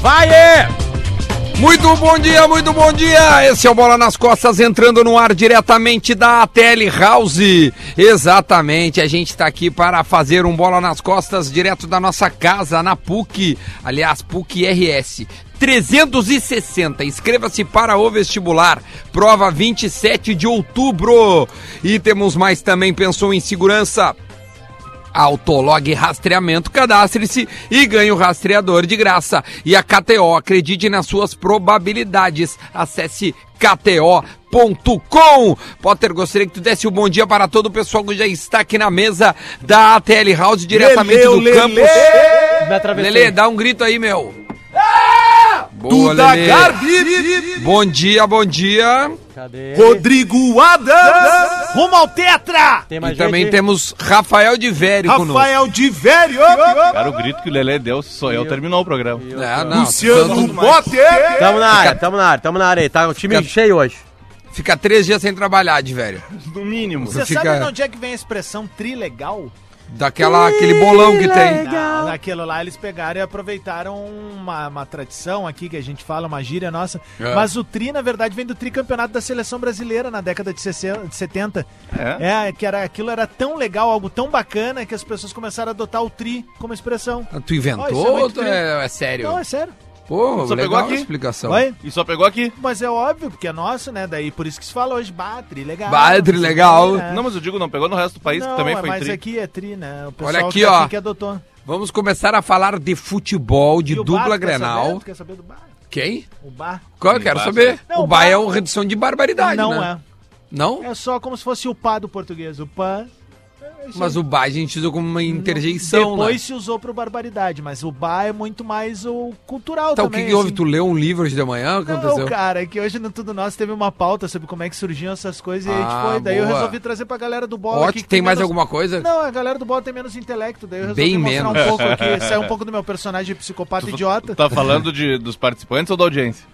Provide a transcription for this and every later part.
Vai! Muito bom dia, muito bom dia! Esse é o Bola nas Costas entrando no ar diretamente da Tele House. Exatamente, a gente está aqui para fazer um Bola nas Costas direto da nossa casa, na PUC, aliás, PUC RS. 360. Inscreva-se para o vestibular. Prova 27 de outubro. E temos mais também. Pensou em segurança? Autolog Rastreamento, cadastre-se e ganhe o rastreador de graça. E a KTO, acredite nas suas probabilidades. Acesse KTO.com. Potter, gostaria que tu desse um bom dia para todo o pessoal que já está aqui na mesa da ATL House, diretamente Leleu, do Lelê. campus. Lele, dá um grito aí, meu. Boa, Duda Lelê. Garbi, Bom dia, bom dia. Cadê? Rodrigo Adams, rumo ao Tetra, Tem E também gente? temos Rafael de Vério conosco. Rafael de Velho, Cara, o grito que o Lelê deu, se sou eu, terminou o programa. É, não, Luciano tanto- Potter, Tamo na área, tamo na área, tamo na área aí. Tá o time Fica- cheio hoje. Fica três dias sem trabalhar, de velho. No mínimo. Você Você fica- sabe de onde é que vem a expressão trilegal? Daquela, aquele bolão que tem. Não, naquilo lá eles pegaram e aproveitaram uma, uma tradição aqui que a gente fala, uma gíria nossa. É. Mas o tri, na verdade, vem do tricampeonato da seleção brasileira na década de 60 de 70. É? É, que era, aquilo era tão legal, algo tão bacana que as pessoas começaram a adotar o tri como expressão. Tu isso é inventou muito ou tu é, é sério? Não, é sério. Pô, Só legal pegou a aqui? explicação. Oi? E só pegou aqui. Mas é óbvio, porque é nosso, né? Daí por isso que se fala hoje, bah, tri legal. Bah, tri legal. É. Não, mas eu digo, não pegou no resto do país, Não, que também foi mas tri. aqui é tri, né? O pessoal Olha aqui, que tá ó. que adotou. Vamos começar a falar de futebol, de E dupla bar, saber? Grenal. Tu quer saber do bar? Quem? O bar? Qual eu quero Bar, saber? Não, o Bar Bar- é uma redução de barbaridade, Não né? Não? é. É só como se fosse o pá do português. O pá. É Mas aí. o Bar a gente usa como uma interjeição, Depois né? se usou pro barbaridade, mas o bar é muito mais o cultural Então, o também. que, que houve? assim. Tu leu um livro hoje de manhã? O que Não, aconteceu? cara, é que hoje no Tudo Nosso teve uma pauta sobre como é que surgiam essas coisas e a gente Ah, foi. Daí eu boa. resolvi trazer pra galera do bola Ótimo. aqui. que Tem mais menos- alguma coisa? Não, a galera do bola tem menos intelecto. Daí eu resolvi Bem mostrar menos. um pouco aqui, sair um pouco do meu personagem psicopata idiota. Tá falando de, dos participantes ou da audiência?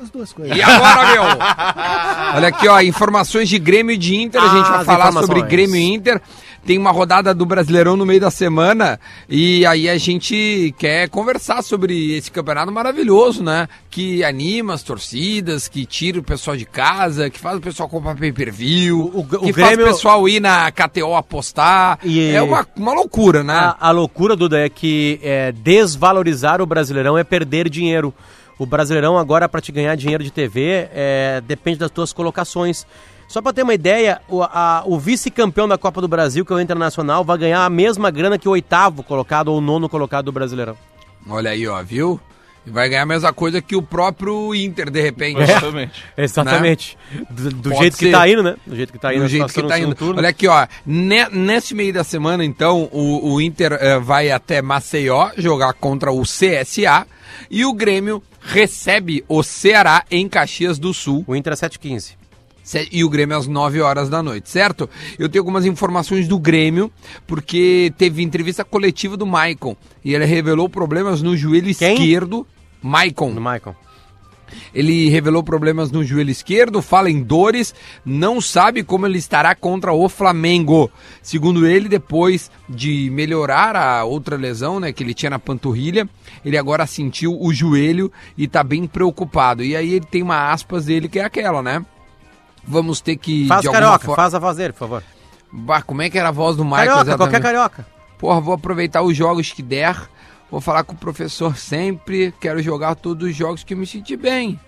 As duas coisas. E agora, meu? Olha aqui, ó, informações de Grêmio e de Inter. a gente Ah, vai as falar informações. sobre Grêmio e Inter. Tem uma rodada do Brasileirão no meio da semana e aí a gente quer conversar sobre esse campeonato maravilhoso, né? Que anima as torcidas, que tira o pessoal de casa, que faz o pessoal comprar pay-per-view, O- o- o que faz Grêmio- o pessoal ir na KTO apostar. E- É uma, uma loucura, né? A, a loucura, Duda, é que é, desvalorizar o Brasileirão é perder dinheiro. O Brasileirão agora, para te ganhar dinheiro de TV, é, depende das tuas colocações. Só para ter uma ideia, o, o vice-campeão da Copa do Brasil, que é o Internacional, vai ganhar a mesma grana que o oitavo colocado ou o nono colocado do Brasileirão. Olha aí, ó, viu? E vai ganhar a mesma coisa que o próprio Inter, de repente. Exatamente. Exatamente. Do, do Pode jeito que ser. tá indo, né? Do jeito que tá indo. do jeito que tá indo. turno. Olha aqui, ó. Ne- neste meio da semana, então, o, o Inter eh, vai até Maceió jogar contra o CSA e o Grêmio recebe o Ceará em Caxias do Sul. O Inter é 7,15. E o Grêmio às 9 horas da noite, certo? Eu tenho algumas informações do Grêmio, porque teve entrevista coletiva do Maicon e ele revelou problemas no joelho Quem? esquerdo. Maicon. No Michael. Ele revelou problemas no joelho esquerdo, fala em dores, não sabe como ele estará contra o Flamengo. Segundo ele, depois de melhorar a outra lesão, né, que ele tinha na panturrilha, ele agora sentiu o joelho e tá bem preocupado. E aí ele tem uma aspas dele que é aquela, né? Vamos ter que Faz carioca, forma- faz a voz dele, por favor. Bah, como é que era a voz do Michael? Carioca, exatamente? qualquer carioca. Porra, vou aproveitar os jogos que der. Vou falar com o professor sempre. Quero jogar todos os jogos que eu me sentir bem.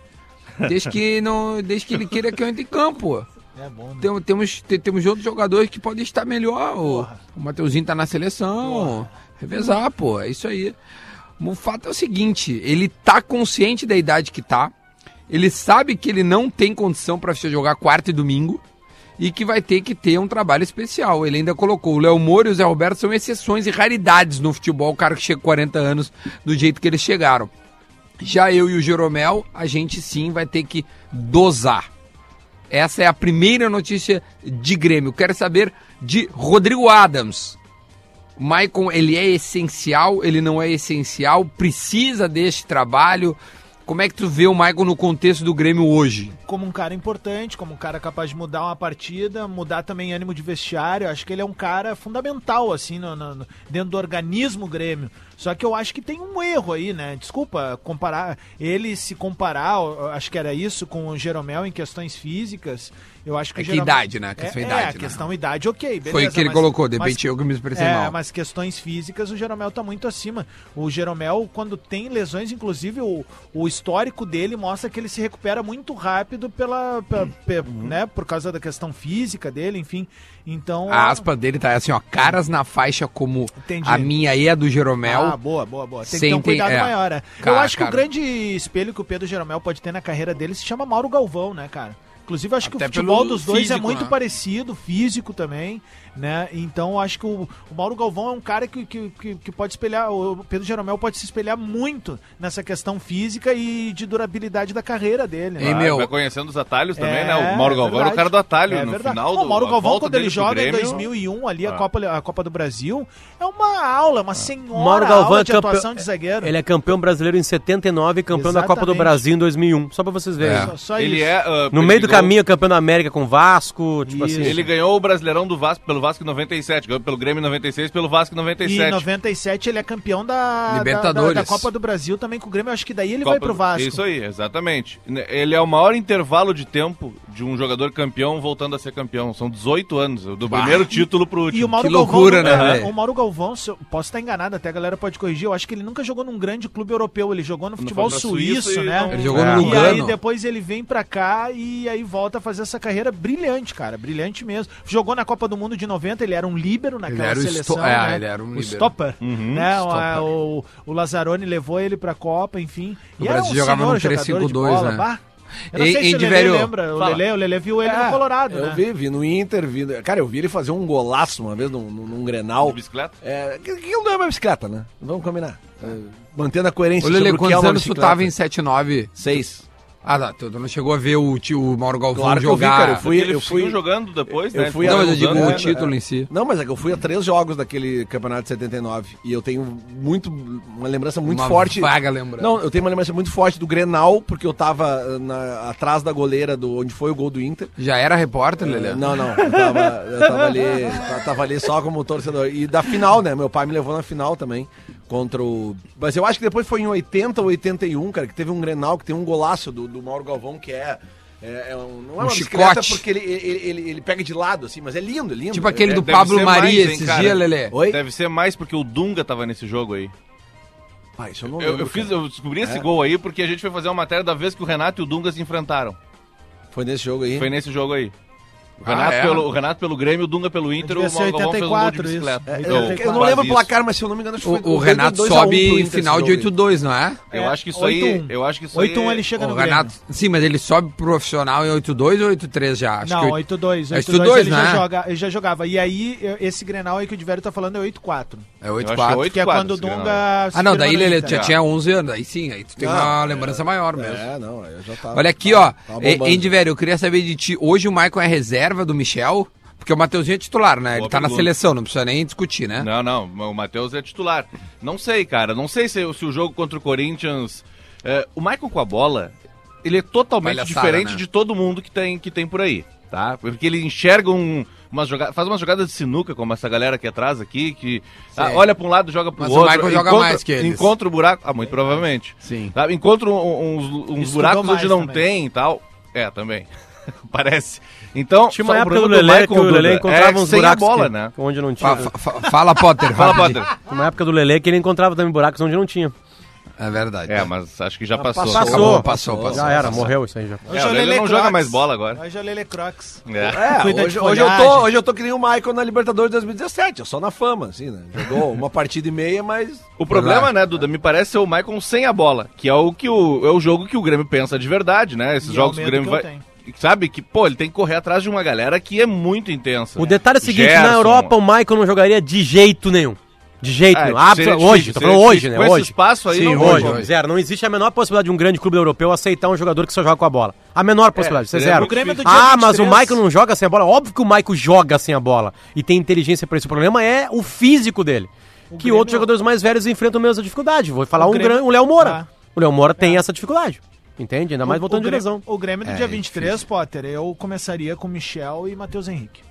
Desde que, não, desde que ele queira que eu entre em campo. É bom, né? Tem- temos, te- temos outros jogadores que podem estar melhor. O, Porra. o Mateuzinho tá na seleção. Revezar, pô. É isso aí. O fato é o seguinte: ele tá consciente da idade que tá. Ele sabe que ele não tem condição para jogar quarta e domingo e que vai ter que ter um trabalho especial. Ele ainda colocou o Léo Moura e o Zé Roberto são exceções e raridades no futebol, o cara que chega com 40 anos do jeito que eles chegaram. Já eu e o Jeromel, a gente sim vai ter que dosar. Essa é a primeira notícia de Grêmio. Quero saber de Rodrigo Adams. Maicon, ele é essencial, ele não é essencial, precisa deste trabalho. Como é que tu vê o Maicon no contexto do Grêmio hoje? como um cara importante, como um cara capaz de mudar uma partida, mudar também ânimo de vestiário. Acho que ele é um cara fundamental, assim, no, no- dentro do organismo Grêmio. Só que eu acho que tem um erro aí, né? Desculpa, comparar ele se comparar, acho que era isso, com o Jeromel em questões físicas. Eu acho que É que idade, né? A questão é, idade, É, né? a questão idade, ok, beleza. Foi o que ele mas- colocou, de repente eu que me expressei é, mal. mas questões físicas, o Jeromel tá muito acima. O Jeromel, quando tem lesões, inclusive o, o histórico dele mostra que ele se recupera muito rápido pela, pe- pe- Uhum. né, por causa da questão física dele, enfim. Então. A aspa dele tá assim, ó, caras na faixa como Entendi. a minha e a do Jeromel. Ah, boa, boa, boa. Tem que ter um cuidado é. maior, né? Eu Cara, acho que cara. o grande espelho que o Pedro Jeromel pode ter na carreira dele se chama Mauro Galvão, né, cara? Inclusive, acho que Até o futebol dos dois é físico, muito né? parecido, físico também, né? Então, eu acho que o, o Mauro Galvão é um cara que, que, que, que pode espelhar, o Pedro Jeromel pode se espelhar muito nessa questão física e de durabilidade da carreira dele, né? Ah, meu. Vai conhecendo os atalhos também, É, né? O Mauro é Galvão era o cara do atalho É no verdade. final do o Mauro Galvão, quando ele joga em Grêmio, 2001, ali, a, Ah. Copa, a Copa do Brasil, é uma aula, uma senhora Mauro Galvão aula é de campeão- atuação de zagueiro. Ele é campeão brasileiro em 79 e campeão da Copa do Exatamente. Brasil em 2001. Só pra vocês verem. É. Só, só Ele isso. é. ah, No meio do ganhou- caminho, campeão da América com Vasco, tipo Isso. assim. Ele ganhou o Brasileirão do Vasco pelo Vasco em 97, ganhou pelo Grêmio em 96, pelo Vasco em E 97. em 97 ele é campeão da, da- Libertadores. Da, da Copa do Brasil também com o Grêmio. Eu acho que daí ele Copa vai pro do- Vasco. Isso aí, exatamente. Ele é o maior intervalo de tempo de um jogador campeão voltando a ser campeão. São 18 anos, do Bah. primeiro título pro último. E o Mauro Que loucura, Galvão, né, é, velho? O Mauro Galvão, se eu posso estar enganado, até a galera pode corrigir. Eu acho que ele nunca jogou num grande clube europeu. Ele jogou no futebol suíço, e né? não- Ele jogou É. no E Lugano. aí depois ele vem pra cá e aí volta a fazer essa carreira brilhante, cara. Brilhante mesmo. Jogou na Copa do Mundo de 90, ele era um líbero naquela era o seleção. é, né? ele era um o stopper. Uhum, né? O- stopper. O, o Lazzaroni levou ele pra Copa, enfim. O E era Brasil jogava senhor no jogador de 3-5-2, bola, né? bah. Eu não Ei, sei ei, se o Lelê Diverio, lembra. O. Lelê, o Lelê viu ele É, no Colorado, eu né? vi, vi no Inter, vi, cara, eu vi ele fazer um golaço uma vez num, num, num Grenal. De bicicleta? É, que, que não é uma bicicleta, né? Vamos combinar. É, mantendo a coerência Lele, o que é quantos uma anos tu tava em 79? Seis. Ah, tá. Tu não chegou a ver o, tio, o Mauro Galvão Claro que eu vi, jogar. cara, eu fui- ele eu fui- jogando depois, eu né? fui Não, mas eu digo o né? título em si. Não, mas é que eu fui a três jogos daquele campeonato de 79 e eu tenho muito uma lembrança muito Uma forte. vaga lembrança. Não, eu tenho uma lembrança muito forte do Grenal, porque eu tava eh, na- atrás da goleira do onde foi o gol do Inter. Já era repórter, Lelê? Não, não, eu tava, eu tava ali, eu tava ali só como torcedor. E da final, né? Meu pai me levou na final também contra o. Mas eu acho que depois foi em 80 ou 81, cara, que teve um Grenal que tem um golaço do, do Mauro Galvão que é. É, é um, não é Um uma bicicleta chicote. porque ele, ele, ele, ele pega de lado, assim, mas é lindo, é lindo. Tipo aquele É- do deve Pablo mais, Maria hein, esses dias, Lelê. Oi? Deve ser mais porque o Dunga tava nesse jogo aí. Ah, isso eu não Eu, lembro, eu fiz, eu descobri esse É. gol aí porque a gente foi fazer uma matéria da vez que o Renato e o Dunga se enfrentaram. Foi nesse jogo aí. Foi nesse jogo aí. O Ah, Renato, é? pelo, o Renato pelo Grêmio, o Dunga pelo Inter, o Galvão fez um gol de 84 isso. bicicleta. É, Eu, Ou eu não lembro o placar, mas se eu não me engano, acho que O, foi o dois- Renato sobe em final de jogo aí. 8-2, não é? Eu É, acho que isso aí. 8-1. Eu acho que isso 8-1 aí. ele chega O no Renato, Grêmio. sim, mas ele sobe profissional em 8-2 ou 8-3 já? Acho Não, que oito- 8-2. É 8-2 8-2, ele, né? já joga, ele já jogava. E aí, eu- esse Grenal aí que o Diverio tá falando é 8-4. É Eu acho que é 8-4. 8 Que é quando o. Dunga... Ah, não, daí, tu já tinha 11 anos. Aí sim, aí tu tem uma Ah, lembrança maior mesmo. É, não, eu já tava. Olha aqui, ó. É, velho, eu queria saber de ti. Hoje o Michael é reserva do Michel? Porque o Mateuzinho é titular, né? Ele Boa tá na pergunta. seleção, não precisa nem discutir, né? Não, não, o Matheus é titular. Não sei, cara. Não sei se, se o jogo contra o Corinthians. é, o Michael com a bola, ele é totalmente Palhaçada, diferente né? de todo mundo que tem, que tem por aí, tá? Porque ele enxerga um. Umas joga faz umas jogadas de sinuca, como essa galera aqui atrás aqui, que ah, Sim. olha pra um lado, joga pro Mas o outro. Michael joga encontra- mais que eles. Encontra o buraco. Ah, muito provavelmente. Sim. Tá? Encontra um- uns, uns buracos onde não também. tem e tal. É, também. Parece. Então, Tinha uma época do Michael que o Duda encontrava é uns sem a buracos bola, que- né? onde não tinha. Fa- fa- fa- fala, Potter. Fala. Potter. Uma época do Lelê que ele encontrava também buracos onde não tinha. É verdade. É, mas acho que já passou. passou. Passou, Acabou, passou, passou. Já era, passou. morreu isso aí já. Hoje É, é o Lelê não joga Crocs. mais bola agora. Hoje é o Lelê Crocs. É. É, de hoje, hoje eu tô, hoje eu tô que nem o Michael na Libertadores 2017, eu só na fama, assim, né? Jogou uma partida e meia, mas. O problema, né, Duda, me parece ser o Maicon sem a bola, que é o que o, é o jogo que o Grêmio pensa de verdade, né? Esses E é jogos que o Grêmio que eu vai. tenho. Sabe que, pô, ele tem que correr atrás de uma galera que é muito intensa. O detalhe é o seguinte, Gerson. na Europa o Michael não jogaria de jeito nenhum. De jeito Ah, nenhum. seria Absol- difícil, hoje, tô seria falando hoje, difícil. né? Com esse Hoje. espaço aí, Sim, não hoje. hoje. Zero. Não existe a menor possibilidade de um grande clube europeu aceitar um jogador que só joga com a bola. A menor possibilidade, isso é zero. muito Grêmio do dia Ah, mas o 23. Michael não joga sem a bola. Óbvio que o Michael joga sem a bola. E tem inteligência pra isso. O problema é o físico dele. que Grêmio- outros jogadores mais velhos enfrentam a mesma dificuldade. Vou falar O um, Grêmio- gran- o Léo Moura. Ah. O Léo Moura tem essa dificuldade. Entende? Ainda mais O- voltando o de lesão. O Grêmio do É, dia é 23, Potter, eu começaria com Michel e Matheus Henrique.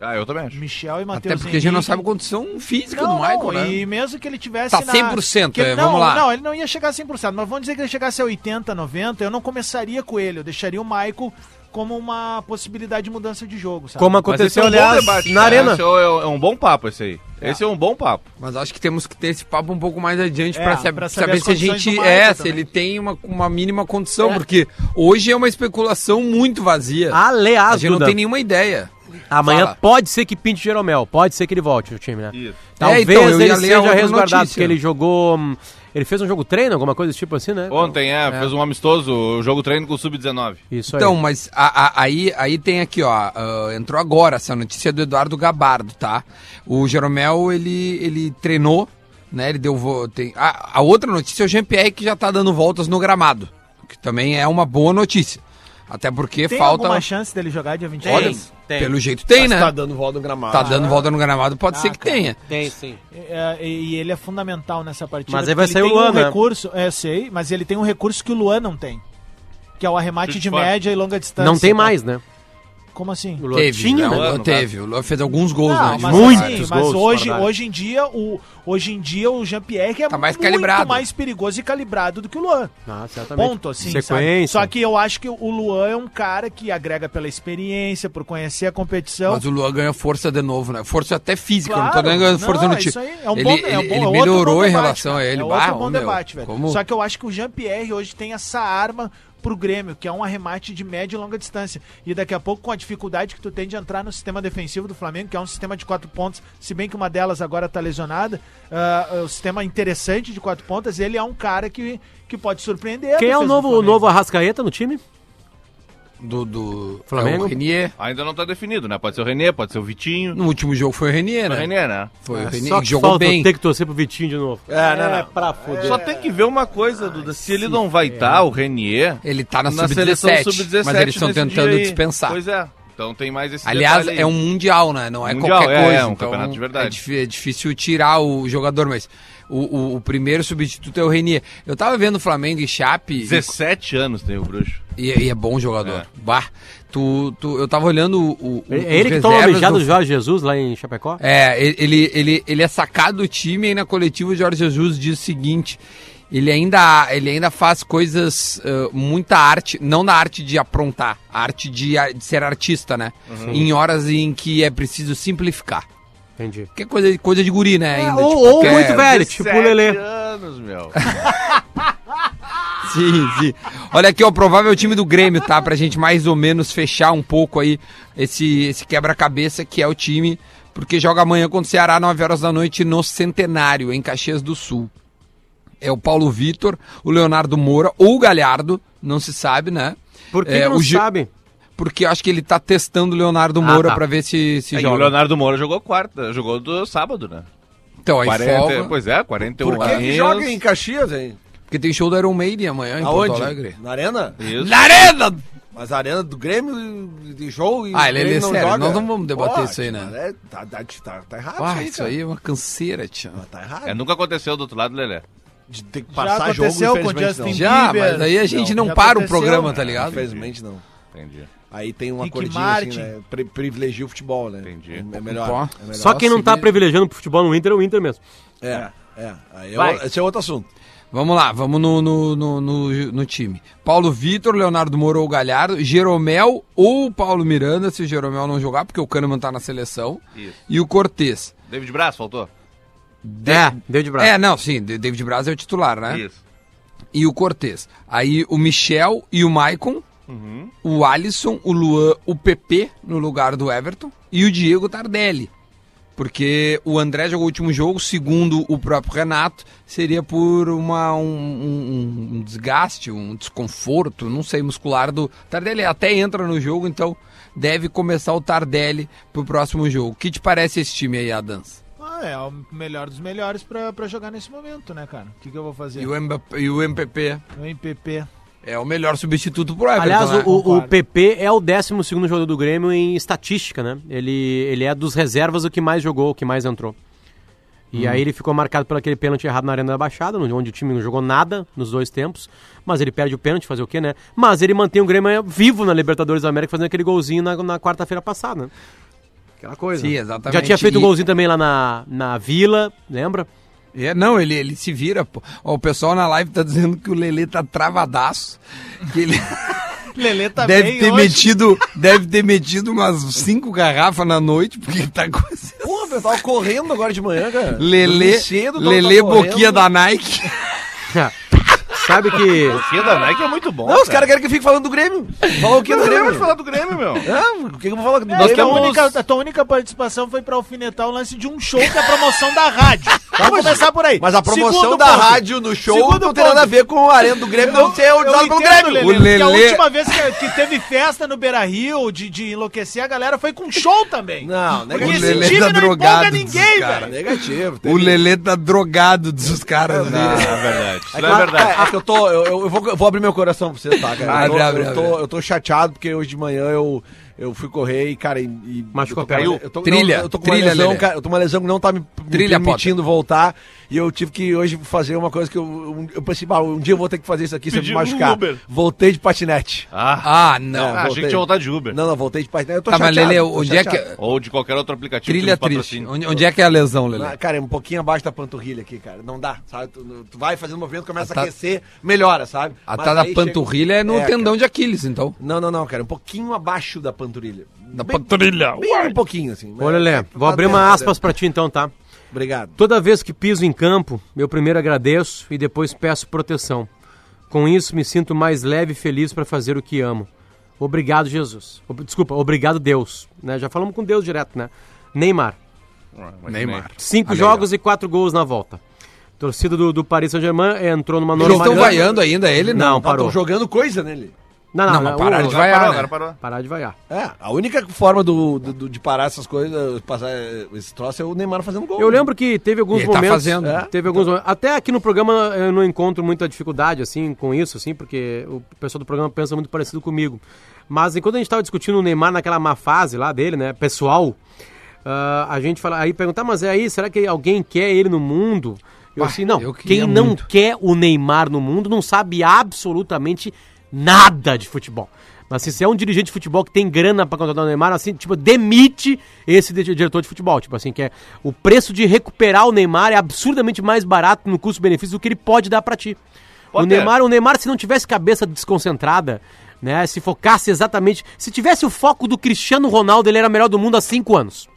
Ah, eu também acho. Michel e Matheus Até porque a gente não sabe a condição física Não, do Michael, não, né? E mesmo que ele tivesse Tá 100%, que ele- é, não, vamos lá. Não, ele não ia chegar a 100%, mas vamos dizer que ele chegasse a 80, 90, eu não começaria com ele, eu deixaria o Michael como uma possibilidade de mudança de jogo, sabe? Como aconteceu, é um aliás, debate, na. Arena. Esse é, é um bom papo esse aí. Esse é um bom papo. Mas acho que temos que ter esse papo um pouco mais adiante É, pra saber saber se a gente é, se ele tem uma, uma mínima condição, porque hoje é uma especulação muito vazia. a Aliás, gente não Duda, tem nenhuma ideia. Amanhã Fala. pode ser que pinte Jeromel, pode ser que ele volte ao time, né? Isso. Talvez É, então, ele seja resguardado, notícia. porque ele jogou... hum, Ele fez um jogo treino, alguma coisa desse tipo assim, né? Ontem, é, fez um amistoso, o jogo treino com o Sub-19. Isso Então, aí. mas a- a- aí, aí tem aqui, ó, ah, entrou agora essa notícia do Eduardo Gabardo, tá? O Jeromel, ele, ele treinou, né, ele deu... Tem, a, a outra notícia é o Jean-Pierre que já tá dando voltas no gramado, que também é uma boa notícia. Até porque Tem falta... alguma chance dele jogar dia 23? Olha, tem. pelo jeito tem, Mas né? Tá dando volta no gramado. Tá dando volta no gramado, pode Ah, ser que cara. tenha. Tem, sim. É, e ele é fundamental nessa partida. Mas aí vai sair o Luan, um né? recurso, é, eu sei, mas ele tem um recurso que o Luan não tem. Que é o arremate Chute de fora. média e longa distância. Não tem mais, né? Como assim? O Luan Teve, tinha, né? né? O Luan Ano, teve. O Luan fez alguns gols, Não, né? mas, Muitos assim, mas gols hoje, da área. hoje em dia o hoje em dia o Jean-Pierre é Tá mais muito calibrado. mais perigoso e calibrado do que o Luan. Ah, certamente. Ponto, assim, Sequência. sabe? Só que eu acho que o Luan é um cara que agrega pela experiência, por conhecer a competição. Mas o Luan ganha força de novo, né? Força até física, Claro. não tô nem ganhando força Não, no é time. isso aí, é um ele bom- ele, é um bom- ele é outro melhorou bom em debate, relação cara. a ele. É outro bom meu, debate, velho. como- Só que eu acho que o Jean-Pierre hoje tem essa arma pro Grêmio, que é um arremate de média e longa distância. E daqui a pouco, com a dificuldade que tu tem de entrar no sistema defensivo do Flamengo, que é um sistema de quatro pontos, se bem que uma delas agora tá lesionada, o sistema interessante de quatro pontas, ele é um cara que, que pode surpreender. Quem é o novo, o novo Arrascaeta no time? Do, do Flamengo? é o Renier. Ainda não tá definido, né? Pode ser o Renê, pode ser o Vitinho. No último jogo foi o Renier, O né? Renê, né? Foi o É, Renier Só que que jogou falta bem. ter que torcer pro Vitinho de novo. É, não, não. pra fuder. Só tem que ver uma coisa, Duda. Se ele não vai estar, o Renier, Ele tá na, na seleção sub-17, sub-17. mas eles estão tentando dispensar. Pois é. Então tem mais esse Aliás, detalhe aí. é um mundial, né? Não é Mundial, qualquer é, coisa. é um então campeonato de verdade. É, é difícil tirar o jogador, mas o, o- o primeiro substituto é o Renier. Eu tava vendo o Flamengo e Chape, 17 anos tem o Bruxo. e, e é bom jogador. É. Bah, tu, tu, eu tava olhando o, o, É ele que toma mijada do do Jorge Jesus lá em Chapecó? É, ele, ele, ele é sacado do time e na coletiva o Jorge Jesus diz o seguinte: ele ainda, ele ainda faz coisas, ah, muita arte, não na arte de aprontar, a arte de, de ser artista, né? Em horas em que é preciso simplificar. Entendi. Que é coisa, de- coisa de guri, né? Ainda, É, ou tipo, ou quer- muito velho, tipo o 17 Lelê. anos, meu. Sim, sim. Olha aqui, ó, o provável time do Grêmio, tá? Pra gente mais ou menos fechar um pouco aí esse, esse quebra-cabeça que é o time, porque joga amanhã contra o Ceará, 9 horas da noite, no Centenário, em Caxias do Sul. É o Paulo Vitor, o Leonardo Moura ou o Galhardo, não se sabe, né? Por que, É, que não o Ge- sabe? Porque eu acho que ele tá testando o Leonardo Moura tá. pra ver se, se É, e o joga. Leonardo Moura jogou quarta, jogou do sábado, né? Então, aí 40, folga, pois é, 41 Por que, aninhos. joga em Caxias, hein? porque tem show do Iron Maiden amanhã em Aonde? Porto Alegre. Na arena? Isso. Na arena! Mas a arena do Grêmio de jogo e Ah, ele- Grêmio ele é não sério, joga. nós não vamos debater Pô, isso aí, né? é- tá, tá, tá, tá errado Ah, isso aí, é uma canseira, tia. Tá errado. É, nunca aconteceu do outro lado, Lelé. De ter que Já passar jogo, aconteceu com infelizmente Justin não. Já, mas aí a gente não, já para o programa, né? tá ligado? Infelizmente não. Entendi. Aí tem uma Martin. assim, né? Pri- privilegia o futebol, né? Entendi. É melhor. Pô. é melhor. Só quem não tá seguir- privilegiando pro futebol no Inter é o Inter mesmo. É, é. Aí é Vai. o- esse é outro assunto. Vamos lá, vamos no, no, no, no, no time. Paulo Vitor, Leonardo Moura ou Galhardo, Jeromel ou Paulo Miranda, se o Jeromel não jogar, porque o Kahneman tá na seleção, Isso. e o Cortez. David Braz, faltou? É, deu de braço. É, não, sim, David Braz é o titular, né? Isso. E o Cortez. Aí o Michel e o Maicon, Uhum. o Alisson, o Luan, o PP no lugar do Everton e o Diego Tardelli. Porque o André jogou o último jogo, segundo o próprio Renato, seria por uma, um, um- um desgaste, um desconforto, não sei, muscular do Tardelli. Até entra no jogo, então deve começar o Tardelli pro próximo jogo. O que te parece esse time aí, Adams? Ah, é o melhor dos melhores pra, pra jogar nesse momento, né, cara? O que, que eu vou fazer? E o, Mbappé- e o MPP O MPP. É o melhor substituto pro Everton, Aliás, né? o, o. PP é o 12 jogador do Grêmio em estatística, né? Ele, ele é dos reservas o que mais jogou, o que mais entrou. E aí ele ficou marcado por aquele pênalti errado na Arena da Baixada, onde o time não jogou nada nos dois tempos. Mas ele perde o pênalti, fazer o quê, né? Mas ele mantém o Grêmio vivo na Libertadores da América, fazendo aquele golzinho na, na quarta-feira passada, né? Aquela coisa. Sim, exatamente. Já tinha feito um E- golzinho também lá na, na Vila, lembra? É, não, ele, ele se vira, pô. Ó, o pessoal na live tá dizendo que o Lelê tá travadaço. Que ele Lelê tá deve ter hoje. metido. Deve ter metido umas cinco garrafas na noite, porque ele tá com. Porra, eu tava correndo agora de manhã, cara. Lelê. Cedo, Lelê correndo. boquinha da Nike. Sabe que. O que da Nike é muito bom. Não, os caras querem que eu fique falando do Grêmio. Fala o que do Não Grêmio? falar do Grêmio, meu. Ah, o que que eu vou falar do É, Grêmio? a, tua temos- única, a tua única participação foi pra alfinetar o lance de um show que é a promoção da rádio. Vamos começar por aí. Mas a promoção Segundo da ponto. rádio no show Segundo não tem nada a ponto. ver com a arena do Grêmio não ser Eu usado pelo Grêmio. Lelê, O porque a Lelê- última vez que, que teve festa no Beira Rio de, de enlouquecer a galera foi com show também. Não, Porque O esse Lelê time tá não drogado ninguém, cara. velho. Negativo. O Lelê tá drogado, diz os caras. Não, né? é verdade. É, não é verdade. Eu tô. Eu, eu vou, eu vou abrir meu coração pra você, tá, cara? Abre, eu, tô, abre, eu, tô, abre. eu tô chateado porque hoje de manhã eu, eu fui correr e, cara, e. e Machucou eu tô a perna. com- eu tô- Trilha, não, eu tô com trilha, uma lesão, cara. Eu tô com uma lesão que não tá me, me Trilha, permitindo voltar. E eu tive que hoje fazer uma coisa que eu. um- Eu pensei, bah, um dia eu vou ter que fazer isso aqui se eu me Pediu um machucar. Uber. Voltei de patinete. Ah, Ah, não. É, ah, achei que tinha voltado de Uber. Não, não, voltei de patinete. Eu tô Tá, mas chateado. Lelê, tô onde é que. chateado. Ou de qualquer outro aplicativo Trilha triste. Onde, onde é que é a lesão, Lelê? Ah, Cara, é um pouquinho abaixo da panturrilha aqui, cara. Não dá, sabe? Tu, tu vai fazendo movimento, começa Ah, tá. a aquecer, melhora, sabe? A Mas tá da panturrilha é no chega- tendão de Aquiles, então. Não, não, não, cara. Um pouquinho abaixo da panturrilha. Da Bem- panturrilha. Bem um pouquinho, assim. Ô, Lelê, É, vou tá abrir uma tá aspas pra ti então, tá? Obrigado. Toda vez que piso em campo, eu primeiro agradeço e depois peço proteção. Com isso, me sinto mais leve e feliz para fazer o que amo. Obrigado, Jesus. Desculpa, obrigado, Deus. Né? Já falamos com Deus direto, né? Neymar. Ah, Neymar. Cinco Ah, jogos e quatro gols na volta. Torcida do, do Paris Saint-Germain entrou numa Eles estão vaiando ainda ele? Não, Não. parou. Estão jogando coisa nele. Não, não, Não, não. o- de vaiar, parou, né? parou. Parar de vaiar. É, a única forma do, do- do- de parar essas coisas, passar esse troço é o Neymar fazendo gol. Eu lembro que teve alguns tá momentos. fazendo. é, teve alguns momentos- Até aqui no programa eu não encontro muita dificuldade assim com isso, assim, porque o pessoal do programa pensa muito parecido comigo. Mas enquanto a gente estava discutindo o Neymar naquela má fase lá dele, né, pessoal, ah, a gente fala aí perguntar, mas é aí, será que alguém quer ele no mundo? Eu Ah, assim, não. eu quem não muito. quer o Neymar no mundo não sabe absolutamente nada de futebol. Mas assim, se é um dirigente de futebol que tem grana pra contratar o Neymar, assim, tipo, demite esse di- diretor de futebol. Tipo assim, que é o preço de recuperar o Neymar é absurdamente mais barato no custo-benefício do que ele pode dar pra ti. O. Neymar, o Neymar, se não tivesse cabeça desconcentrada, né? Se focasse exatamente. Se tivesse o foco do Cristiano Ronaldo, ele era o melhor do mundo há cinco anos.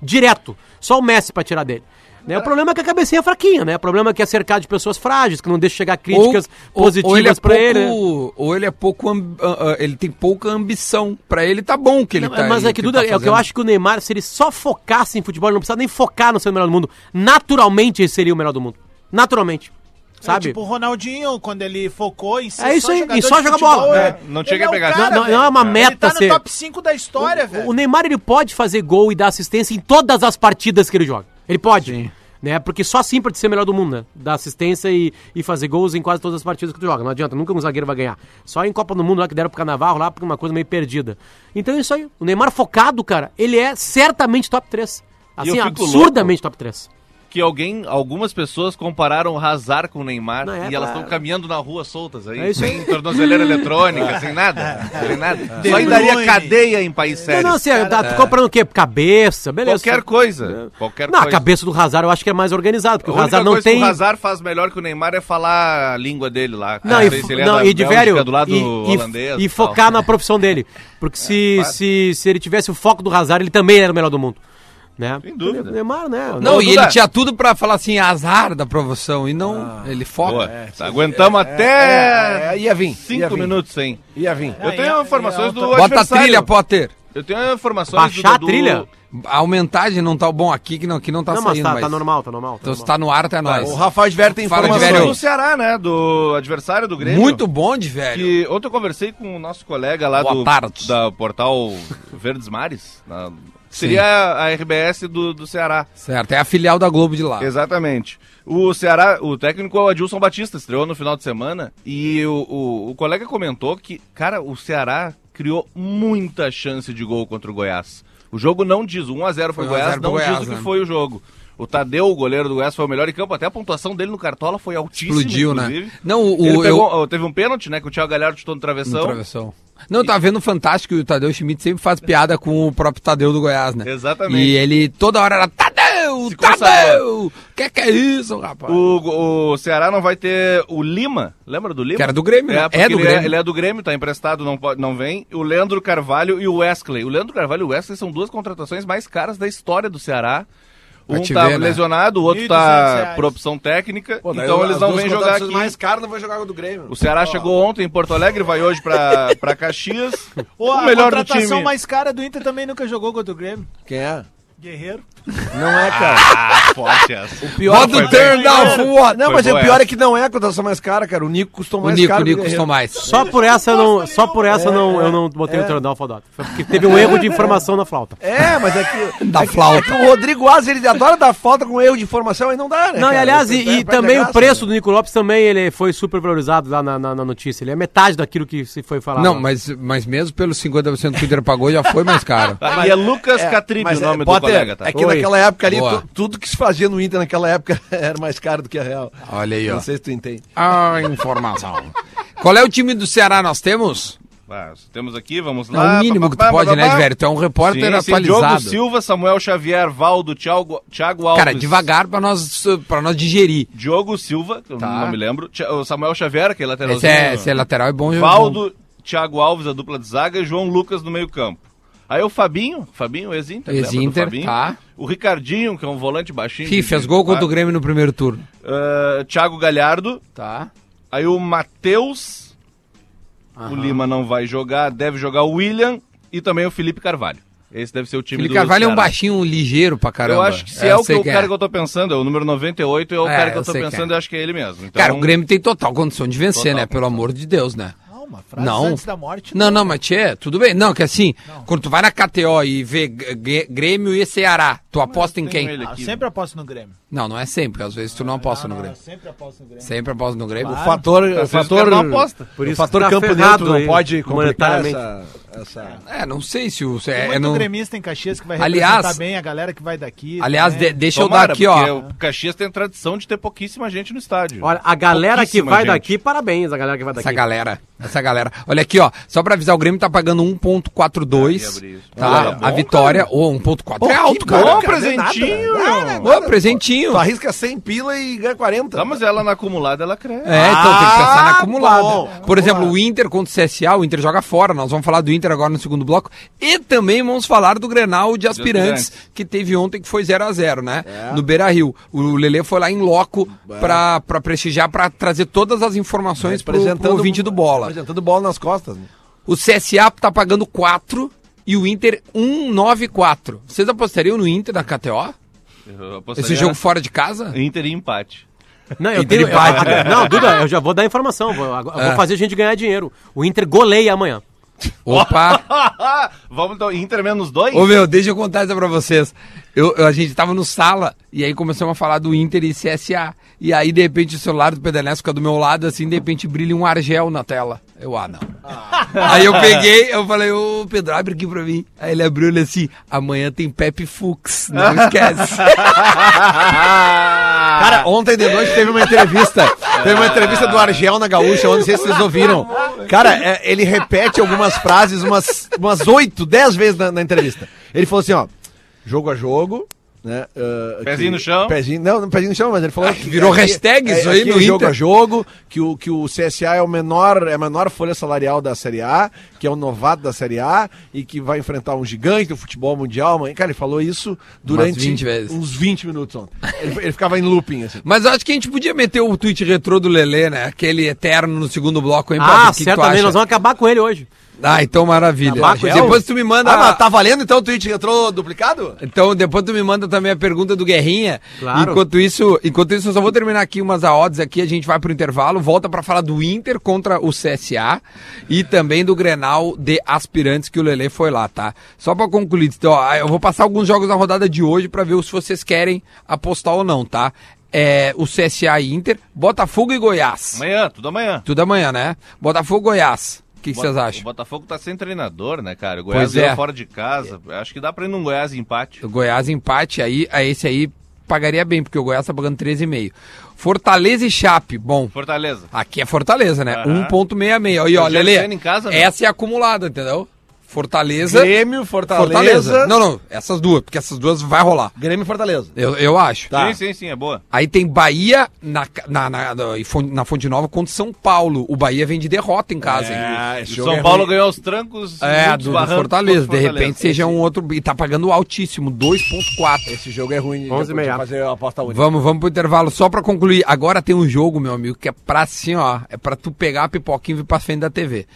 Direto. Só o Messi pra tirar dele. Né? O problema é que a cabecinha é fraquinha, né? O problema é que é cercado de pessoas frágeis, que não deixa chegar críticas positivas ele é pra pouco, ele. né? Ou ele é pouco. amb- ah, ah, ele tem pouca ambição. Pra ele tá bom que ele Não, tá mas aí, é que, ele Duda, tá é o que eu acho que o Neymar, se ele só focasse em futebol, ele não precisa nem focar no ser o melhor do mundo. Naturalmente ele seria o melhor do mundo. Naturalmente. Sabe? É tipo o Ronaldinho, quando ele focou em ser É isso aí, jogador em só de jogar futebol, bola. é. É, não Ele tinha que é o pegar. cara, Não, não, é uma Ele meta tá no ser- top 5 da história, O velho. Neymar ele pode fazer gol e dar assistência em todas as partidas que ele joga. Ele pode. Sim. Né? Porque só assim te ser melhor do mundo, né? Dar assistência e, e fazer gols em quase todas as partidas que tu joga. Não adianta, nunca um zagueiro vai ganhar. Só em Copa do Mundo lá que deram pro Carnaval lá, porque é uma coisa meio perdida. Então é isso aí. O Neymar focado, cara, ele é certamente top 3. E eu Assim, absurdamente top 3. Que alguém, algumas pessoas compararam o Hazard com o Neymar Não, é e elas claro. estão caminhando na rua soltas aí, É isso sem tornozeleira eletrônica, sem nada, sem nada. Só aí daria cadeia em país Não, sério. não, assim, tá, tu comprando o quê? Cabeça, beleza. Qualquer coisa, qualquer Não, a coisa. cabeça do Hazard eu acho que é mais organizado, porque A o Hazard não tem... o Hazard faz melhor que o Neymar é falar a língua dele lá. Não, e, se fo- ele é não, e de velho, do lado e, holandês. e focar na profissão dele. Porque se, claro. se, se ele tivesse o foco do Hazard, ele também era o melhor do mundo. Né? Sem dúvida. O Neymar, né? Não, Ô, e ele tinha tudo pra falar assim, azar da promoção. E não, ele foca. Boa. Tá, Aguentamos até É, é, ia vir. ia cinco vir, minutos sem. Ia vir. Eu Ah, tenho informações do Bota a adversário. trilha, Potter. Eu tenho informações Baixar a do, trilha? A aumentagem não tá bom aqui, que não, que não tá não, mas saindo tá, mais. tá normal, tá normal. Tá Então se normal. tá no ar, tá nós. O Rafael Diver tem Fala, informações. Do Ceará, né? Do adversário do Grêmio. Muito bom de velho. Que ontem eu conversei com o nosso colega lá Boa do tarde. da portal Verdes Mares. na- seria a RBS do, do Ceará. Certo, é a filial da Globo de lá. Exatamente. O Ceará, o técnico é o Adilson Batista, estreou no final de semana. E o, o, o colega comentou que, cara, o Ceará criou muita chance de gol contra o Goiás. O jogo não diz, o 1x0 Foi o 1 a 0 Goiás, não Goiás, diz o que né? foi o jogo. O Tadeu, o goleiro do Goiás, foi o melhor em campo. Até a pontuação dele no Cartola foi altíssima, Explodiu, né? inclusive. Não, o, pegou- Teve um pênalti, né? Que o Thiago Galhardo chutou no eu, travessão. no travessão. Não, tá vendo fantástico o Tadeu Schmidt sempre faz piada com o próprio Tadeu do Goiás, né? Exatamente. E ele toda hora era Tadeu, Se Tadeu! Que que é isso, rapaz? O, o Ceará não vai ter o Lima, lembra do Lima? Que era do Grêmio, né? É, porque É do ele, Grêmio. É, ele é do Grêmio, tá emprestado, não, pode, não vem. O Leandro Carvalho e o Wesley. O Leandro Carvalho e o Wesley são duas contratações mais caras da história do Ceará. Pra Um tá ver, né? lesionado, o outro 1.200 tá reais. por opção técnica. Pô, então eles não vêm jogar aqui. mais caras não vai jogar com o do Grêmio. O Ceará chegou ontem em Porto Alegre, vai hoje pra, pra Caxias. O a melhor do contratação time. mais cara do Inter também nunca jogou contra o Grêmio. Quem é? Guerreiro. Não é, cara. Ah, forte essa. O pior Bota o turn down for? Não, mas o pior essa. é que não é a contratação mais cara, cara. O Nico custou O mais Nico, caro. o Nico Guerreiro. custou mais. Só por essa eu não, só por essa não, eu não botei o turn Fodota. Foi porque teve um erro de informação na flauta. É, mas é que. Da é que- flauta. é que o Rodrigo Asa, ele adora dar falta com erro de informação e não dá, né? Não, e aliás, e, e também o preço né? do Nico Lopes também ele foi super valorizado lá na, na- na notícia. Ele é metade daquilo que se foi falado. Não, mas, mas mesmo pelos 50% que o Inter pagou, já foi mais caro. e é Lucas É, Catribe o nome é, do Colega, tá? É que Oi. naquela época ali, tu- tudo que se fazia no Inter naquela época era mais caro do que a real. Olha aí, ó. Não sei se tu entende. A informação. Qual é o time do Ceará nós temos? Ah, temos aqui, vamos É lá. o mínimo que tu pode, né, velho? Tu é um repórter Sim, sim, Diogo atualizado. Silva, Samuel Xavier, Valdo, Thiago, Thiago Alves. Cara, devagar pra nós, pra nós digerir. Diogo Silva, que eu Tá. não me lembro. Samuel Xavier, que é Esse lateralzinho. é, esse é lateral, é bom. é bom. Valdo, Thiago Alves, a dupla de zaga, e João Lucas no meio campo. Aí o Fabinho, Fabinho, ex-Inter. Ex-Inter, tá. O Ricardinho, que é um volante baixinho. Que- fez gol contra o Grêmio no primeiro turno. ah, Thiago Galhardo. Tá. Aí o Matheus. O Lima não vai jogar, deve jogar o William e também o Felipe Carvalho. Esse deve ser o time Felipe do Carvalho é um baixinho ligeiro pra caramba. Eu acho que se é, o, que, o cara que eu tô pensando, é o número 98, é o É, cara que eu eu tô pensando, é. eu acho que é ele mesmo. Então, Cara, o Grêmio tem total condição de vencer, Total né? Pelo amor de Deus, né? Não, uma frase Não. antes da morte. Não, não, mas tchê, tudo bem. Não, que assim, quando tu vai na KTO e vê Grêmio e Ceará, tu aposta em quem? Ah, aqui. sempre aposto no Grêmio. Não, não é sempre, às vezes tu não aposta no Não, não, Grêmio. eu sempre aposto no Grêmio. Sempre aposta no Grêmio. O fator, Às o fator, o cara não aposta. Por o isso fator tá campo neutro não pode monetariamente. essa, essa... É, não sei se o. Tem É, muito é não... gremista em Caxias que vai Aliás- representar bem a galera que vai daqui. Aliás, também. de- deixa eu Tomara, dar aqui, porque ó. O Caxias tem tradição de ter pouquíssima gente no estádio. Olha, a galera que vai gente. daqui, parabéns, a galera que vai daqui. Essa galera, essa galera. Olha aqui, ó. Só pra avisar, o Grêmio tá pagando Ah, ia 1.42. abrir isso. Tá? A bom, vitória. Ô, 1.4 é alto, que cara. Bom cara, é presentinho! nada. Ô, presentinho. Tu arrisca 100 pila e ganha 40. Tá, mas ela na acumulada, ela cresce. É, então tem que pensar na Ah, acumulada. bom. Por exemplo, o Inter contra o CSA, o Inter joga fora. Nós vamos falar do Inter agora no segundo bloco. E também vamos falar do Grenal de aspirantes, que teve ontem, que foi 0 a 0 né? É. No Beira Rio. O Lelê foi lá em loco pra, pra prestigiar, pra trazer todas as informações pro, pro ouvinte do Bola. Apresentando bola nas costas. né? O CSA tá pagando 4 e o Inter 194. Vocês apostariam no Inter na KTO? Eu apostaria Esse jogo fora de casa? Inter e empate. Não, eu Inter tenho. empate, eu-? Não, Duda, eu já vou dar informação. Vou, vou É. fazer a gente ganhar dinheiro. O Inter goleia amanhã. Opa! Vamos então, Inter menos dois? Ô meu, deixa eu contar isso pra vocês. Eu, eu- a gente tava no sala e aí começamos a falar do Inter e CSA. E aí, de repente, o celular do Pedanesco fica do meu lado, assim, de repente brilha um argel na tela. Eu, ah, não. Aí eu peguei, eu falei, ô Pedro, abre aqui pra mim. Aí ele abriu ele assim, amanhã tem Pepe Fux, não esquece. Cara, ontem de noite teve uma entrevista. Teve uma entrevista do Argel na Gaúcha, onde se vocês ouviram. Cara, é, ele repete algumas frases umas, umas 8, 10 vezes na, na entrevista. Ele falou assim, ó, jogo a jogo, né? ah, Pezinho que- no chão. Pezinho, não, não pezinho no chão, mas ele falou que virou hashtag isso aí no jogo a jogo, que o, que o CSA é o menor, é a menor folha salarial da Série A, que é o novato da Série A e que vai enfrentar um gigante do futebol mundial. Mas, cara, ele falou isso durante 20 vezes. uns 20 minutos ontem. Ele, ele ficava em looping, assim. Mas eu acho que a gente podia meter o tweet retrô do Lelê, né? Aquele eterno no segundo bloco, hein, Ah, certamente. Nós vamos acabar com ele hoje. Ah, então maravilha. Tabaco, Depois tu me manda. Ah, mas tá valendo então o tweet retrô duplicado? Então, depois tu me manda também a pergunta do Guerrinha. Claro. Enquanto isso, enquanto isso, eu só vou terminar aqui umas odds aqui, a gente vai pro intervalo, volta pra falar do Inter contra o CSA e também do Grenal de aspirantes que o Lelê foi lá, tá? Só pra concluir, então, ó, eu vou passar alguns jogos da rodada de hoje pra ver se vocês querem apostar ou não, tá? É, o CSA e Inter, Botafogo e Goiás. Amanhã, tudo amanhã. Tudo amanhã, né? Botafogo e Goiás. O que vocês O acham? Botafogo tá sem treinador, né, cara? O Goiás Pois é. fora de casa. Acho que dá pra ir num Goiás empate. O Goiás empate aí, a esse aí pagaria bem, porque o Goiás tá pagando 13,5. Fortaleza e Chape, bom. Fortaleza. Aqui é Fortaleza, né? Aham. 1.66. E ó, em casa, né? essa é acumulada, entendeu? Fortaleza, Grêmio, Fortaleza. Fortaleza. Não, não, essas duas, porque essas duas vai rolar. Grêmio e Fortaleza. Eu, eu acho. Tá. Sim, sim, sim, é boa. Aí tem Bahia na, na, na, na, Fon- na Fonte Nova contra São Paulo. O Bahia vem de derrota em casa, hein? É, esse jogo São é Paulo ruim. ganhou os trancos. É, do, do Fortaleza. contra De repente seja um outro. E tá pagando altíssimo, 2,4. Esse jogo é ruim. 11 e de meia. fazer a aposta única. Vamos, vamos pro intervalo. Só pra concluir, agora tem um jogo, meu amigo, que é pra assim, ó. É pra tu pegar a pipoquinha e vir pra frente da TV.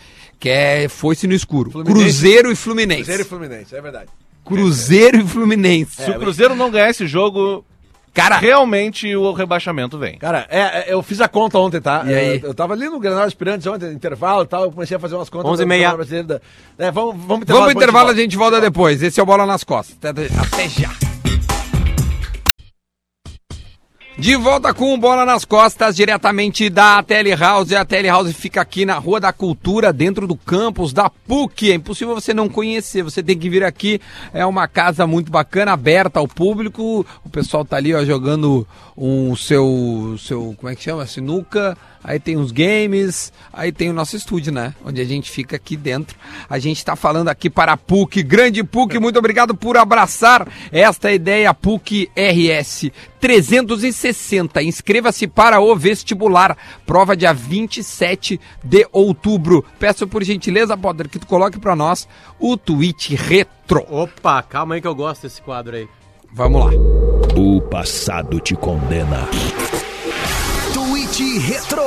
Que é Foice no Escuro. Fluminense. Cruzeiro e Fluminense. Cruzeiro e Fluminense, é verdade. Cruzeiro e Fluminense. Se o Cruzeiro não ganhar esse jogo, Cara, realmente o rebaixamento vem. Cara, é, é, eu fiz a conta ontem, tá? E aí? Eu, eu tava ali no Granada Aspirantes ontem, no intervalo e tal, eu comecei a fazer umas contas. 11 e meia. Da- É, vamos, vamos vamos pro intervalo, a gente volta depois. Esse é o Bola nas Costas. Até, até já. De volta com Bola nas Costas, diretamente da Telehouse. A Telehouse fica aqui na Rua da Cultura, dentro do campus da PUC. É impossível você não conhecer, você tem que vir aqui. É uma casa muito bacana, aberta ao público. O pessoal tá ali ó, jogando um seu, seu, como é que chama? Sinuca. Aí tem os games, aí tem o nosso estúdio, né? Onde a gente fica aqui dentro. A gente tá falando aqui para a PUC, grande PUC, muito obrigado por abraçar esta ideia PUC RS 360. Inscreva-se para o vestibular, prova dia 27 de outubro. Peço por gentileza, Potter, que tu coloque para nós o tweet retro. Opa, calma aí que eu gosto desse quadro aí. Vamos lá. O passado te condena. Tweet Retro.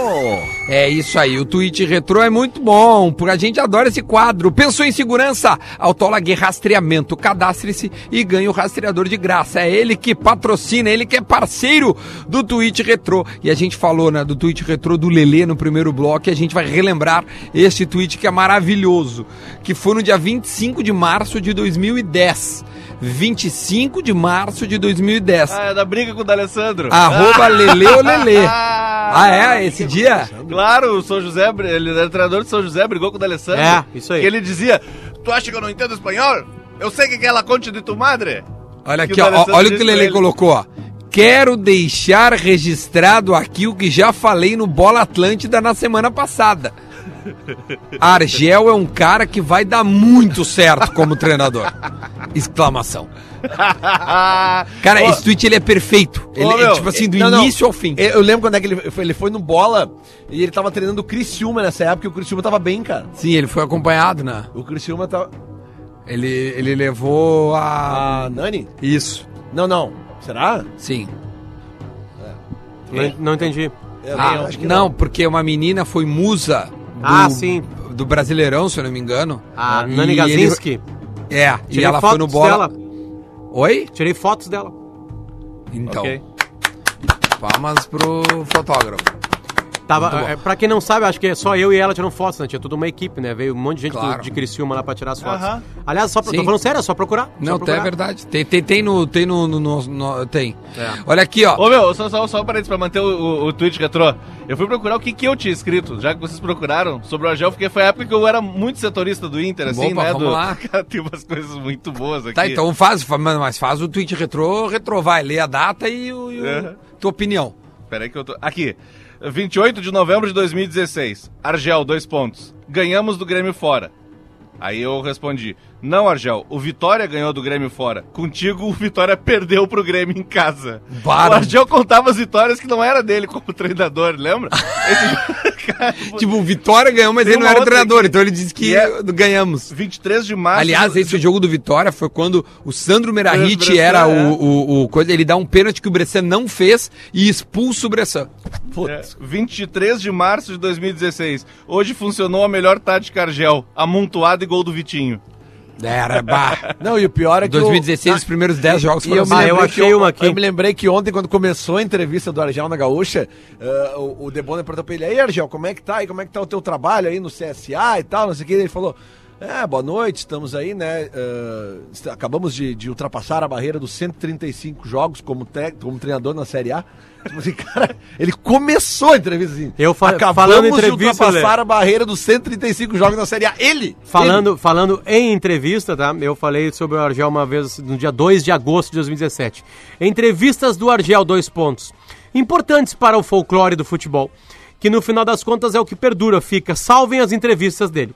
É isso aí, o tweet retrô é muito bom, porque a gente adora esse quadro. Pensou em segurança? Autolag Rastreamento. Cadastre-se e ganhe o rastreador de graça. É ele que patrocina, ele que é parceiro do tweet retrô. E a gente falou, né, do tweet retrô do Lelê no primeiro bloco, e a gente vai relembrar este tweet que é maravilhoso, que foi no dia 25 de março de 2010. 25 de março de 2010. Ah, é da briga com o D'Alessandro. Arroba Lele ou Lelê. Ah, é? Esse dia? Claro, o São José, ele era treinador de São José, brigou com o D'Alessandro. É, isso aí. Que ele dizia, tu acha que eu não entendo espanhol? Eu sei que é la concha de tu madre. Olha aqui, ó, olha o que o Lele colocou, ó. Quero deixar registrado aqui o que já falei no Bola Atlântida na semana passada. Argel é um cara que vai dar muito certo como treinador. Exclamação. Cara, Ô, esse tweet ele é perfeito. Ele é meu, tipo assim, do Não, não. início ao fim. Eu, eu lembro quando é que ele foi, ele foi no bola e ele tava treinando o Criciúma nessa época e o Criciúma tava bem, cara. Sim, ele foi acompanhado, né? O Criciúma tava. Ele, ele levou a. A Nani? Isso, Não, não. Será? sim. Não, não entendi. Eu Ah, acho que não, porque uma menina foi musa do, Ah, sim. do Brasileirão, se eu não me engano. A E Nani ele- É, e Tirei ela foi no bola. dela. Oi? Tirei fotos dela. Então, Ok. palmas pro fotógrafo. Tava, é, pra quem não sabe, acho que é só eu e ela tirando fotos, né? Tinha toda uma equipe, né? Veio um monte de gente Claro. do, de Criciúma lá pra tirar as fotos. Aham. Aliás, só pra, Sim. tô falando sério, é só procurar. Não, só tá, é procurar. verdade. Tem, tem, tem no. Tem no. no- no- no- tem. É. Olha aqui, ó. Ô meu, só, só, só para isso, pra manter o, o, o tweet retrô. Eu fui procurar o que, que eu tinha escrito, já que vocês procuraram sobre o Argel, porque foi a época que eu era muito setorista do Inter, assim, Opa, né? vamos do... lá. Cara, tem umas coisas muito boas aqui. Tá, então faz, fa- mas faz o tweet retrô, retrô, vai, lê a data e, o, e o- É. tua opinião. Peraí que eu tô. Aqui. 28 de novembro de 2016. Argel, dois pontos. Ganhamos do Grêmio fora. Aí eu respondi: Não, Argel, o Vitória ganhou do Grêmio fora. Contigo, o Vitória perdeu pro Grêmio em casa. Bara. O Argel contava as vitórias que não era dele como treinador, lembra? Esse... Cara, Tipo, o Vitória ganhou, mas ele não era treinador, então ele disse que é- ganhamos. 23 de março. Aliás, esse jogo do Vitória foi quando o Sandro Merahit era é. o, o, o coisa. Ele dá um pênalti que o Bressan não fez e expulsa o Bressan. É, 23 de março de 2016. Hoje funcionou a melhor tática Argel. Amontoado e gol do Vitinho. Era, bah. Não, e o pior é que. 2016, o... os primeiros 10 jogos foram eu, me Ah, assim. eu achei que uma aqui. Eu me lembrei que ontem, quando começou a entrevista do Argel na Gaúcha, eh, o, o Debona perguntou pra ele, aí Argel, como é que tá? E como é que tá o teu trabalho aí no CSA e tal, não sei o que. Ele falou, É, boa noite, estamos aí, né? est- acabamos de, de ultrapassar a barreira dos 135 jogos como, te- como treinador na Série A. Tipo assim, cara, ele começou a entrevista assim. Eu fa- Acabamos falando em de entrevista, ultrapassar a barreira dos 135 jogos na Série A. Ele! Falando, falando em entrevista, tá? Eu falei sobre o Argel uma vez no dia 2 de agosto de 2017. Entrevistas do Argel, dois pontos. Importantes para o folclore do futebol. Que no final das contas é o que perdura, fica. Salvem as entrevistas dele.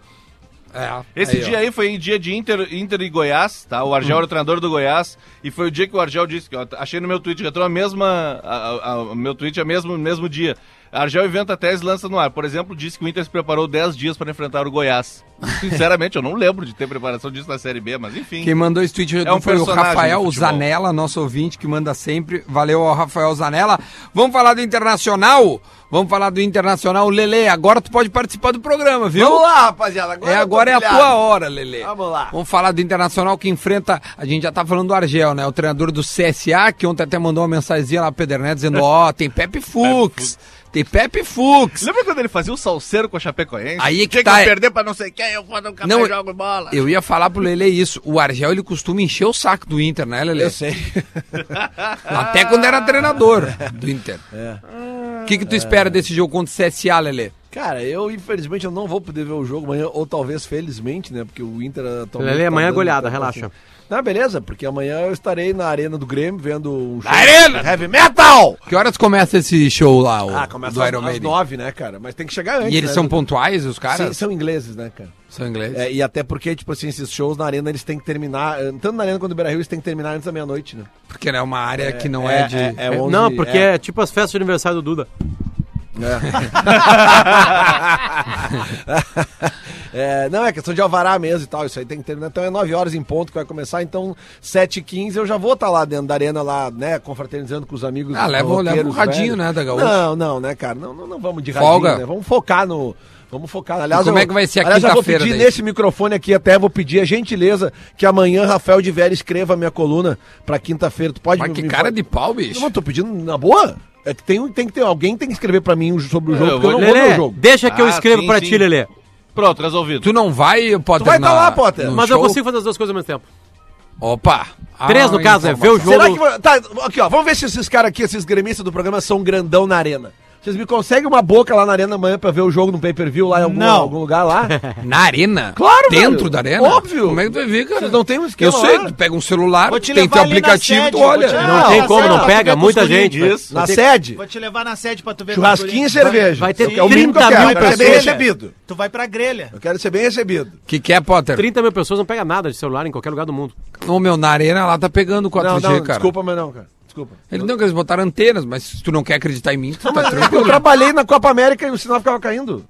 É, Esse aí, ó. dia aí foi em dia de Inter, Inter e Goiás, tá? O Argel era o treinador do Goiás e foi o dia que o Argel disse, que eu achei no meu tweet, que entrou a mesma, a, a- a- o meu tweet é mesmo mesmo dia. Argel inventa tese e lança no ar. Por exemplo, disse que o Inter se preparou 10 dias para enfrentar o Goiás. Sinceramente, eu não lembro de ter preparação disso na Série B, mas enfim. Quem mandou esse tweet É um foi o Rafael. Zanella, nosso ouvinte, que manda sempre. Valeu ao Rafael Zanella. Vamos falar do Internacional? Vamos falar do Internacional. Lele, agora tu pode participar do programa, viu? Vamos lá, rapaziada. Agora é, agora é a tua hora, Lele. Vamos lá. Vamos falar do Internacional que enfrenta. A gente já tá falando do Argel, né? O treinador do CSA, que ontem até mandou uma mensagenzinha lá pro Pedernete dizendo: Ó, tem Pepe Fux. Tem Pepe Fux. Lembra quando ele fazia o salseiro com a Chapecoense? Aí é que Tinha tá, que é- perder pra não sei quem, eu vou nunca Não, mais eu- jogo bola. Eu ia falar pro Lele isso. O Argel, ele costuma encher o saco do Inter, né, Lele? Eu sei. Até quando era treinador do Inter. O que, que tu espera desse jogo contra o CSA, Lele? Cara, eu infelizmente eu não vou poder ver o jogo amanhã, ou talvez felizmente, né? Porque o Inter atualmente. Lelê, amanhã é goleada, tá- relaxa. Não, beleza, porque amanhã eu estarei na arena do Grêmio vendo um show. Arena! Heavy Metal! Que horas começa esse show lá, o, Ah, começa do às, Iron às nove, né, cara? Mas tem que chegar antes. E eles né? são pontuais, os Sim, caras? são ingleses, né, cara? São ingleses. É, e até porque, tipo assim, esses shows na arena eles têm que terminar. eh, Tanto na arena quanto no Beira Rio, eles têm que terminar antes da meia-noite, né? Porque é uma área que não é, de... é- é onze- não, porque é. é. tipo as festas de aniversário do Duda. É, não, é questão de alvará mesmo e tal. Isso aí tem que terminar. Então é 9 horas em ponto que vai começar. Então, 7h15 eu já vou estar lá dentro da arena, lá, né? Confraternizando com os amigos. Ah, leva- um radinho, velhos. né, da Gaúcha. Não, não, né, cara? Não, não, não vamos de Folga. radinho, né? Vamos focar no. Vamos focar. Aliás, E como eu- é que vai ser a aliás, eu vou quinta-feira pedir daí? nesse microfone aqui, até vou pedir a gentileza que amanhã Rafael de Vera escreva a minha coluna pra quinta-feira. Tu pode Mas me- que me cara fa- de pau, bicho. Não, tô pedindo na boa. É que tem, tem que ter alguém tem que escrever pra mim sobre o Eu jogo, porque eu vou- não vou ver Lelê, o jogo. deixa que eu Ah, escrevo sim, pra sim. ti, Lelê. Pronto, resolvido. Tu não vai, Potter, Tu vai tá lá, Potter. Mas eu show? consigo fazer as duas coisas ao mesmo tempo. Opa. Três, no Ah, caso, né? Ver o informação. jogo. Será que. Tá, aqui, ó. Vamos ver se esses caras aqui, esses gremistas do programa, são grandão na arena. Vocês me conseguem uma boca lá na arena amanhã pra ver o jogo no pay-per-view lá em algum, Não. algum lugar lá? Na arena? Claro, Dentro velho. da arena? Óbvio. Como é que tu vai ver, cara? Vocês não têm um esquema Eu sei, lá? tu pega um celular, Vou te tem levar teu ali na aplicativo, sede, tu vou olha. te- Não Ah, tem na como, não pega, muita gente. Isso. Na sede? Vou te levar na sede pra tu ver Churrasquinho e cerveja. vai ter é o mínimo que eu 30 quero. mil Eu quero ser bem pessoas. recebido. Tu vai pra grelha. Eu quero ser bem recebido. que que é, Potter? 30 mil pessoas não pega nada de celular em qualquer lugar do mundo. Ô, meu, na arena lá tá pegando 4G, não, não, cara. desculpa, mas não, cara. Desculpa. Eles não, eles botaram antenas, mas se tu não quer acreditar em mim, tu tá Eu tranquilo. trabalhei na Copa América e o sinal ficava caindo.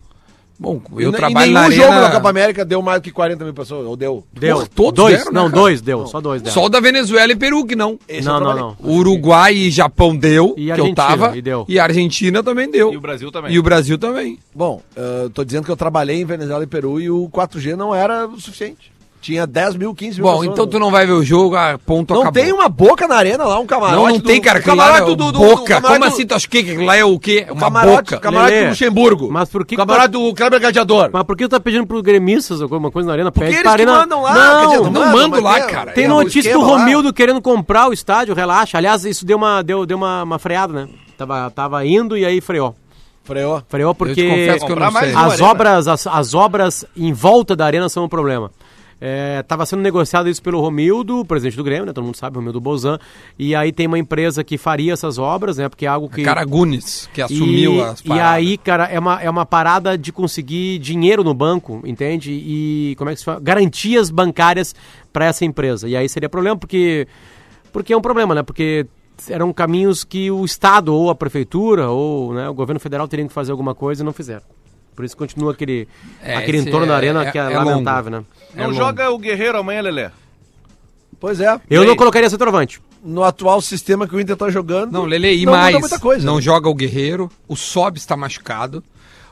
Bom, eu E trabalho nenhum na jogo arena... na Copa América deu mais do que 40 mil pessoas, ou deu. Deu. Porra, todos dois, deram, né, não, cara? dois deu, só dois deram. Só o da Venezuela e Peru que não. Esse não, eu não, não. Uruguai e Japão deu, E que eu tava. e deu. a Argentina também deu. E o Brasil também. E o Brasil também. Bom, eu tô dizendo que eu trabalhei em Venezuela e Peru e o 4G não era o suficiente. Tinha 10 mil, 15 mil Bom, pessoas. então tu não vai ver o jogo, a ponto Não acabou. tem uma boca na arena lá, um camarote. Não, não do- tem, cara. é camarote o do, do, do, boca. Como do- assim tu acha que lá é o quê? É uma camarote, boca. Camarote Lelê, do Luxemburgo. mas por que Camarote do Kleber Gladiador. Mas por que tu tá pedindo pros gremistas alguma coisa na arena? Porque Pede eles arena... mandam lá, Não, dizer, não mandam, mando lá, tem- cara. Tem um notícia do. Romildo querendo comprar o estádio, relaxa. Aliás, isso deu uma, deu, deu uma, uma freada, né? Tava, tava indo e aí freou. Freou. Freou porque confesso que eu não Comprar mais sei. uma as obras, as, as obras em volta da arena são um problema. É, tava sendo negociado isso pelo Romildo, presidente do Grêmio, né? Todo mundo sabe, Romildo Bozan. E aí tem uma empresa que faria essas obras, né? Porque é algo que. Caragunes, que assumiu e, as e paradas. aí, cara, é uma, é uma parada de conseguir dinheiro no banco, entende? E como é que se fala? Garantias bancárias para essa empresa. E aí seria problema, porque. Porque é um problema, né? Porque eram caminhos que o Estado, ou a Prefeitura, ou né, o governo federal teriam que fazer alguma coisa e não fizeram. Por isso continua aquele, É, aquele entorno da é- arena é- que é, é lamentável, né? É Não longo. joga o Guerreiro amanhã, Lelé. Pois é. Eu não colocaria centroavante. No atual sistema que o Inter tá jogando. Não, Lele, e não mais, muita coisa, não né? joga o Guerreiro, o Sob está machucado,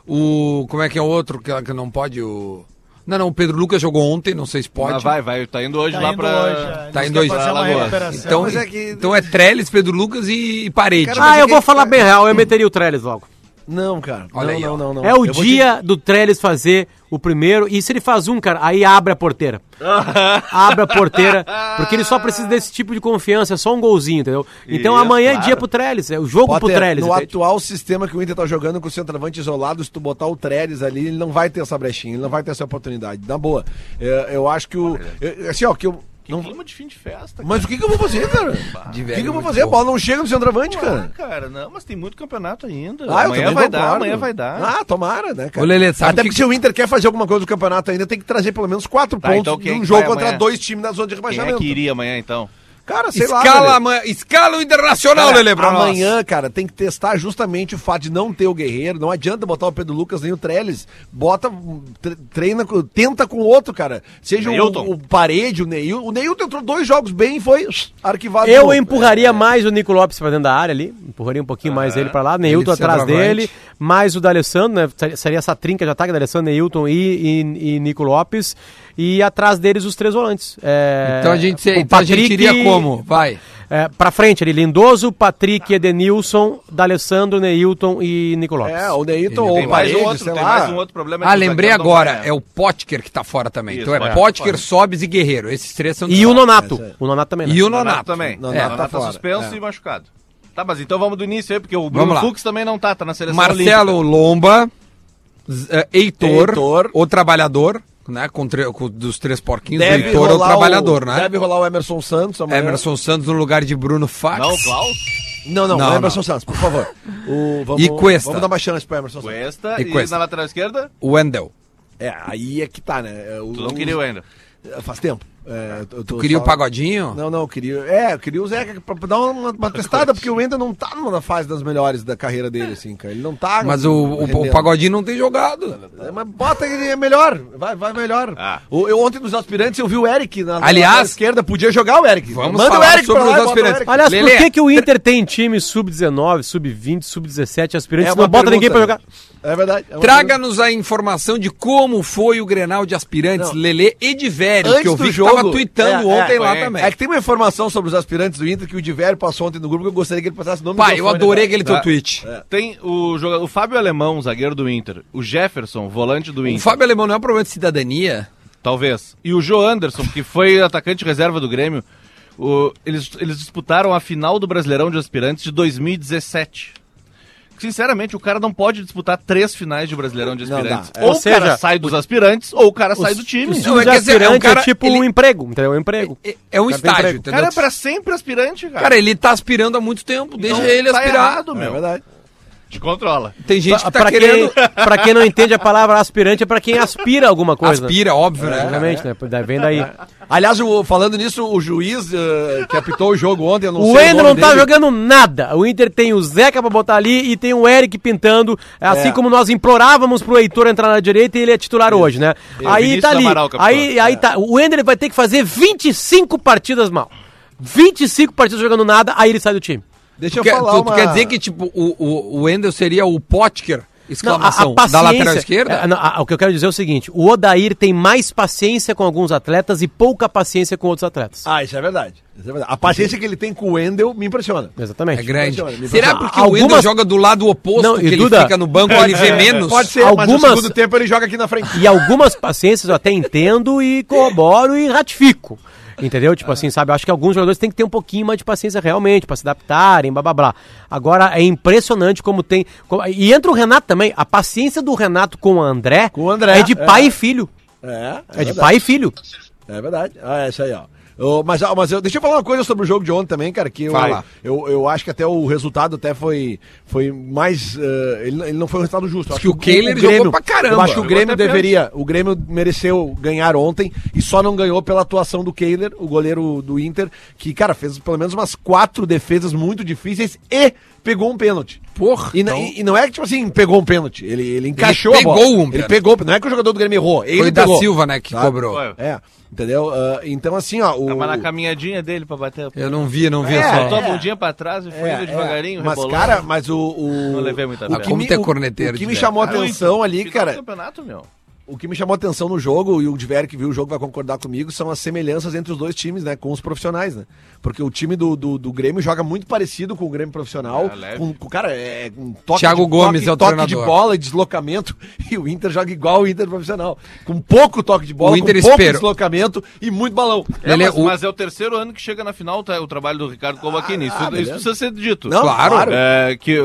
o... como é que é o outro que, que não pode, o... Não, não, o Pedro Lucas jogou ontem, não sei se pode. Mas vai, vai. Tá indo hoje Tá lá indo pra... hoje, é. Tá indo hoje. Então, é que- então é Trellis, Pedro Lucas e, e Parede. Cara, Ah, eu vou falar bem real, eu meteria o Trellis logo. Não, cara. Olha não, aí, não, não, não. É o Eu dia do Trellis fazer o primeiro. E se ele faz um, cara, aí abre a porteira. abre a porteira. Porque ele só precisa desse tipo de confiança, é só um golzinho, entendeu? Então Isso, amanhã é claro. dia pro Trellis. É o jogo pro Potter, Trellis. no entende? atual sistema que o Inter tá jogando com o centroavante isolado, se tu botar o Trellis ali, ele não vai ter essa brechinha, ele não vai ter essa oportunidade. Na boa. É, eu acho que o. eu- assim, ó, que eu. Que não- clima de fim de festa, mas o que, que eu vou fazer, cara? O que, que eu vou fazer? A bola não chega no centroavante, cara. cara. cara, não, mas tem muito campeonato ainda. Ah, amanhã vai dar, amanhã vai dar. Ah, tomara, né, cara? Ô, Lelê, sabe Até que- porque se o Inter quer fazer alguma coisa do campeonato ainda, tem que trazer pelo menos quatro Tá, pontos então quem é num que jogo contra amanhã? dois times da zona de Quem é rebaixamento. que iria amanhã, então? Cara, sei lá. Escala, velho. amanhã- escala o internacional, Cara, Lelê, pra nós. amanhã, cara, tem que testar justamente o fato de não ter o Guerreiro. Não adianta botar o Pedro Lucas nem o Trellis. Bota, tre- treina, tenta com o outro, cara. Seja o, o Parede, o Neil. O Neilton entrou dois jogos bem e foi arquivado. Eu de novo. empurraria mais o Nico Lopes pra dentro da área ali. Empurraria um pouquinho mais ele pra lá. Neilton atrás dele. Mais o D'Alessandro, né? Seria- Seria essa trinca de ataque, D'Alessandro, Neilton e, e, e Nico Lopes. E atrás deles os três volantes. É, Então a gente, o então a gente Patrick- iria como? Vai. É, pra frente ali, Lindoso, Patrick, Edenilson, D'Alessandro, Neilton e Nico Lopes. É, o Neilton ou mais um outro, sei tem lá. mais um outro problema. Ah, lembrei agora. É o Potker que tá fora também. Isso, então é Potker. Potker, Sobes e Guerreiro. Esses três são E o Nonato. É. O Nonato também. né? E o Nonato Nonato. também. Nonato É, tá Nonato tá fora. suspenso É. e machucado. Tá, mas então vamos do início aí, porque o Bruno. Fux também não tá, tá na seleção Marcelo olímpica. Lomba, eh, Heitor, Heitor. o trabalhador, né? Com, com- dos três porquinhos, o Deve Heitor é o trabalhador, né? Deve rolar o Emerson Santos amanhã. Emerson Santos no lugar de Bruno Fax. Não, Klaus, Não, não, Não, o Emerson não. Santos, por favor. O, vamos, E Cuesta. Vamos dar uma chance pro Emerson Santos. Cuesta E e, Cuesta. na lateral esquerda, O Wendel. É, aí é que tá, né? É, o- tu não o- queria o ainda. Faz tempo. É, eu Tu queria só- o Pagodinho? Não, não, eu queria. É, eu queria o Zeca pra pra dar uma, uma testada, porque o Wendel não tá numa fase das melhores da carreira dele, assim, cara. Ele não tá. Mas o, o, o. Pagodinho não tem jogado. É, Mas bota ele é melhor, vai, vai melhor. Ah. O- eu ontem nos aspirantes eu vi o Eric na, na Aliás- lateral esquerda, podia jogar o Eric. Vamos Manda falar o Eric sobre pra lá os aspirantes. Eric. Aliás, Lelê, por que, que o Inter tem time sub-19, sub-20, sub-17 aspirantes É não bota ninguém pra jogar? É verdade. é Traga-nos a informação de como foi o Grenal de aspirantes, Não. Lelê e de Antes que eu do vi jogo- tava tweetando É, ontem é, lá é. também. É que tem uma informação sobre os aspirantes do Inter que o Diverio passou ontem no grupo que eu gostaria que ele passasse o nome Pai, eu adorei né? aquele teu Tá. tweet. Tem o, jogador, o Fábio Alemão, zagueiro do Inter. O Jefferson, volante do O Inter. Fábio Alemão não é um problema de cidadania? Talvez. E o Joe Anderson, que foi atacante reserva do Grêmio. o- eles, eles disputaram a final do Brasileirão de Aspirantes de 2017. Sinceramente, o cara não pode disputar três finais de Brasileirão de Não Aspirantes. dá. É. Ou Ou o cara seja, sai dos aspirantes, ou o cara sai do time. O Não, é que assim, é um é, cara- tipo ele- um emprego, entendeu? É um emprego. É, é um tem estágio, emprego. O entendeu? cara é pra sempre aspirante, cara. Cara, ele tá aspirando há muito tempo, deixa Então, ele tá aspirar. errado, É meu. verdade. Te controla. Tem gente que tá pra, querendo... quem, pra quem não entende a palavra aspirante, é pra quem aspira alguma coisa. Aspira, óbvio, né? Obviamente, né? Vem daí. Aliás, o- falando nisso, o juiz eh, que apitou o jogo ontem, eu não O sei Ender nome não tá dele. jogando nada. O Inter tem o Zeca pra botar ali e tem o Eric pintando. Assim É. como nós implorávamos pro Heitor entrar na direita e ele é titular hoje, né? Aí Vinícius tá ali. Amaral, aí aí tá. O Ender vai ter que fazer 25 partidas mal. 25 partidas jogando nada, aí ele sai do time. Deixa Tu eu quer, falar tu, tu uma... quer dizer que, tipo, o, o, o Wendel seria o Potker, Não, exclamação, da lateral esquerda? é, não, a- o que eu quero dizer é o seguinte: o Odair tem mais paciência com alguns atletas e pouca paciência com outros atletas. Ah, isso é verdade. Isso é verdade. A paciência que ele tem com o Wendel me impressiona. Exatamente. É grande. Impressiona, me Será impressiona. porque o Wendel joga do lado oposto, Não, que e ele Duda- fica no banco, ele vê menos? Pode ser, mas Algumas- no segundo tempo ele joga aqui na frente. E algumas paciências eu até entendo e corroboro e ratifico. Entendeu? Tipo assim, sabe? Eu acho que alguns jogadores têm que ter um pouquinho mais de paciência realmente, pra se adaptarem, blá blá blá. Agora, é impressionante como tem. como- e entra o Renato também. A paciência do Renato com o André, Com o André, é de pai é. e filho. É, É, de pai e filho. É verdade. Ah, é isso aí, ó. Mas mas eu, deixa eu falar uma coisa sobre o jogo de ontem também, cara, que eu, eu, eu acho que até o resultado até foi, foi mais... eh, ele, ele não foi um resultado justo. Acho que o Kehler jogou pra caramba. Eu acho que o Grêmio deveria... O Grêmio mereceu ganhar ontem e só não ganhou pela atuação do Kehler, o goleiro do Inter, que, cara, fez pelo menos umas quatro defesas muito difíceis e pegou um pênalti. Porra, E, então- e- e não é que, tipo assim, pegou um pênalti. Ele, ele encaixou Ele a bola. pegou um Ele pênalti. pegou. Não é que o jogador do Grêmio errou. Ele Foi da pegou. Silva, né, que Tá? cobrou. Foi. É, entendeu? Ah, então, assim, ó. O... Tava na caminhadinha dele pra bater. Eu não vi, não vi É, só. Botou a bundinha pra trás e foi É, indo é. devagarinho, Mas, rebolando. cara, mas o. o Não levei muita o que é o- corneteiro O que me chamou a Cara, atenção ali, final do cara. campeonato, meu. O que me chamou a atenção no jogo, e o Diver que viu o jogo vai concordar comigo, são as semelhanças entre os dois times, né? Com os profissionais, né? Porque o time do, do, do Grêmio joga muito parecido com o Grêmio profissional. É, com, com- cara, é um toque Thiago de, Gomes toque, é o toque de treinador. bola e deslocamento. E o Inter joga igual o Inter profissional. Com pouco toque de bola, O Inter com pouco esperou. deslocamento e muito balão. É, Lelê, mas, o- mas é o terceiro ano que chega na final tá, o trabalho do Ricardo Cavaquini. Isso, ah, isso precisa ser dito. Não, Claro. É, que,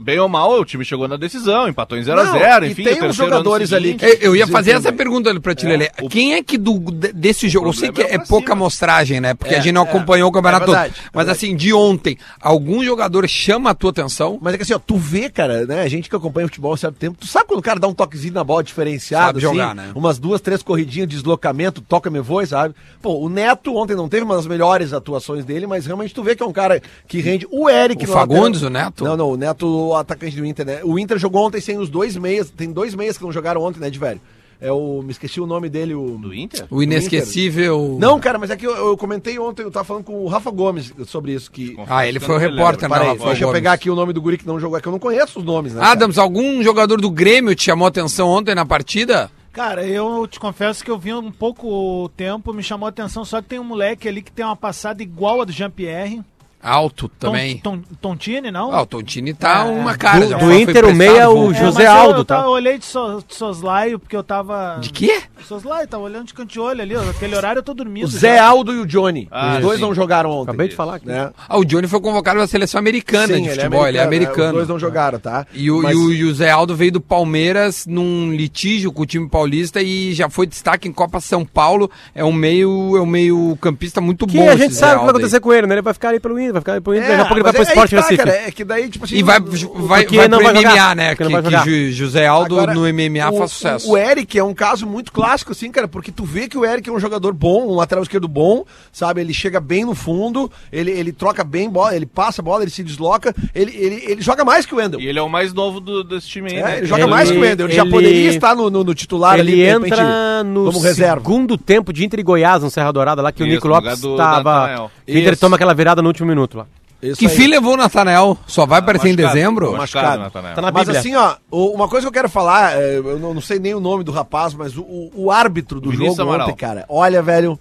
bem ou mal, o time chegou na decisão, empatou em Não, 0x0, e enfim. tem uns jogadores ali seguinte- Eu, eu ia fazer essa pergunta ali pra ti, Lelê. o- Quem é que do, de- desse jogo, eu sei que é é pouca cima. amostragem, né? Porque É, a gente não é. acompanhou o campeonato É verdade, todo. é Mas verdade. assim, de ontem, algum jogador chama a tua atenção? Mas é que assim, ó, tu vê, cara, né? A gente que acompanha o futebol há certo tempo, tu sabe quando o cara dá um toquezinho na bola diferenciado, Sabe jogar, né? Umas duas, três corridinhas de deslocamento, toca me voe, sabe? Pô, o Neto ontem não teve uma das melhores atuações dele, mas realmente tu vê que é um cara que rende. O Eric O Fagundes, lateral- o Neto? Não, não, o Neto, o atacante do Inter, né? O Inter jogou ontem sem os dois meias, tem dois meias que não jogaram ontem, né, de velho? É o. Me esqueci o nome dele, o. Do Inter? O inesquecível. Não, cara, mas é que eu, eu comentei ontem, eu tava falando com o Rafa Gomes sobre isso. Que, Ah, ele foi o Eu repórter, né? Deixa eu Gomes. pegar aqui o nome do guri que não jogou, é que eu não conheço os nomes, né? cara? Adams, algum jogador do Grêmio te chamou a atenção ontem na partida? Cara, eu te confesso que eu vi um pouco o tempo, me chamou a atenção, só que tem um moleque ali que tem uma passada igual a do Jean-Pierre. Alto também. Ton- Tontini, não? Ah, o Tontini tá É. uma cara. Do- do Inter, o meia é o. É, José mas eu- Aldo, eu, tá? eu olhei de so, de soslaio, porque eu tava... De quê? Soslaio, tava olhando de canto de olho ali, aquele horário eu tô dormindo. O Zé já. Aldo e o Johnny. Ah, os dois sim. não jogaram ontem. Acabei de falar aqui. Né? Ah, o Johnny foi convocado pra seleção americana Sim, de futebol, ele é né? americano. Os dois não jogaram, tá? E o, Mas- e o José Aldo veio do Palmeiras num litígio com o time paulista e já foi destaque em Copa São Paulo. É um meio, é um meio campista muito Que bom. a esse gente Zé sabe o que vai acontecer com ele, né? Ele vai ficar aí pelo Inter, vai ficar Inter, daqui a pouco ele vai mas pro é- Sport aí tá, Recife. cara, é que daí, tipo assim... E vai, o- vai, vai não pro vai MMA, jogar, né? Que, que José Aldo Agora, no MMA o, faz sucesso. O, o Eric é um caso muito clássico, assim, cara, porque tu vê que o Eric é um jogador bom, um lateral esquerdo bom, sabe? Ele chega bem no fundo, ele, ele troca bem bola, ele passa a bola, ele se desloca, ele, ele, ele joga mais que o Wendel. E ele é o mais novo do- desse time aí, É, né? ele joga Ele- mais que o Wendel. Ele, já poderia estar no, no, no titular Ele ali, de repente, entra no como reserva. segundo tempo de Inter e Goiás, no Serra Dourada, lá que o Isso, Nico no Lopes estava. O Inter toma aquela virada no último minuto lá. Isso Que aí. fim levou o Nathanael? Só vai aparecer em Machucado, dezembro? Machucado, Machucado. Natanael. Tá na Mas assim, ó, o- uma coisa que eu quero falar, é, eu não, sei nem o nome do rapaz, mas o, o- o árbitro do Vinícius jogo Amaral. ontem, cara, olha, velho,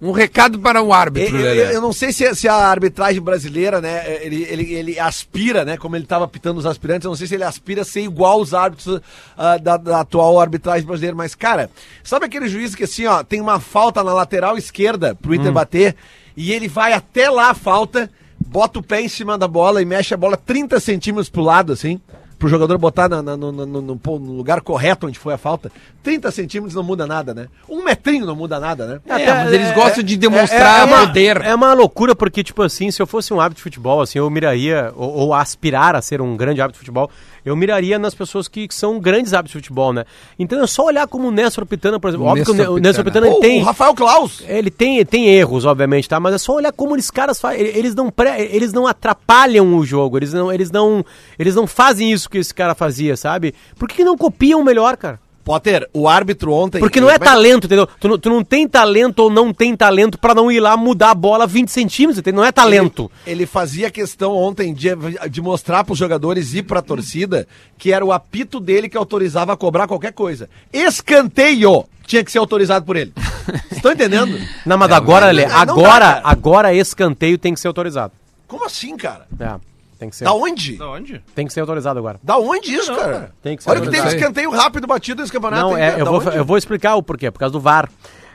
Um recado para o eu, árbitro, eu- Lelê. eu não sei se, se a arbitragem brasileira, né, ele, ele, ele aspira, né, como ele estava pitando os aspirantes, eu não sei se ele aspira a ser igual aos árbitros ah, da, da atual arbitragem brasileira, mas, cara, sabe aquele juiz que assim, ó, tem uma falta na lateral esquerda pro Inter bater, e ele vai até lá a falta, bota o pé em cima da bola e mexe a bola 30 centímetros pro lado, assim, pro jogador botar na- na- no, no- no- no- lugar correto onde foi a falta. 30 centímetros não muda nada, né? Um metrinho não muda nada, né? É, mas eles gostam de demonstrar é uma, poder. É uma loucura, porque, tipo assim, se eu fosse um árbitro de futebol, assim, eu miraria, ou, ou aspirar a ser um grande árbitro de futebol, eu miraria nas pessoas que, que são grandes árbitros de futebol, né? Então é só olhar como o Néstor Pitana, por exemplo. Óbvio que o Néstor Ne- o Néstor Pitana. Tem. O Rafael Klaus. Ele tem, tem erros, obviamente, tá? Mas é só olhar como esses caras fazem. Eles não, pré, eles não atrapalham o jogo. Eles não, eles, não, eles não fazem isso que esse cara fazia, sabe? Por que, que não copiam melhor, cara? Potter, o árbitro ontem. Porque não é talento, entendeu? Tu, não- tu não tem talento ou não tem talento pra não ir lá mudar a bola 20 centímetros, entendeu? Não é talento. Ele, ele fazia questão ontem de, de mostrar pros jogadores e pra torcida que era o apito dele que autorizava a cobrar qualquer coisa. Escanteio tinha que ser autorizado por ele. Estão entendendo? Não, mas agora, mas Lelê, não- não dá, agora, agora escanteio tem que ser autorizado. Como assim, cara? É, tem que ser. Da onde? Da onde? Tem que ser autorizado agora. Da onde isso, cara? Tem que ser Olha que teve autorizado. escanteio rápido batido nesse campeonato. Não, é, cara? eu, vou, onde? eu vou explicar o porquê, por causa do VAR.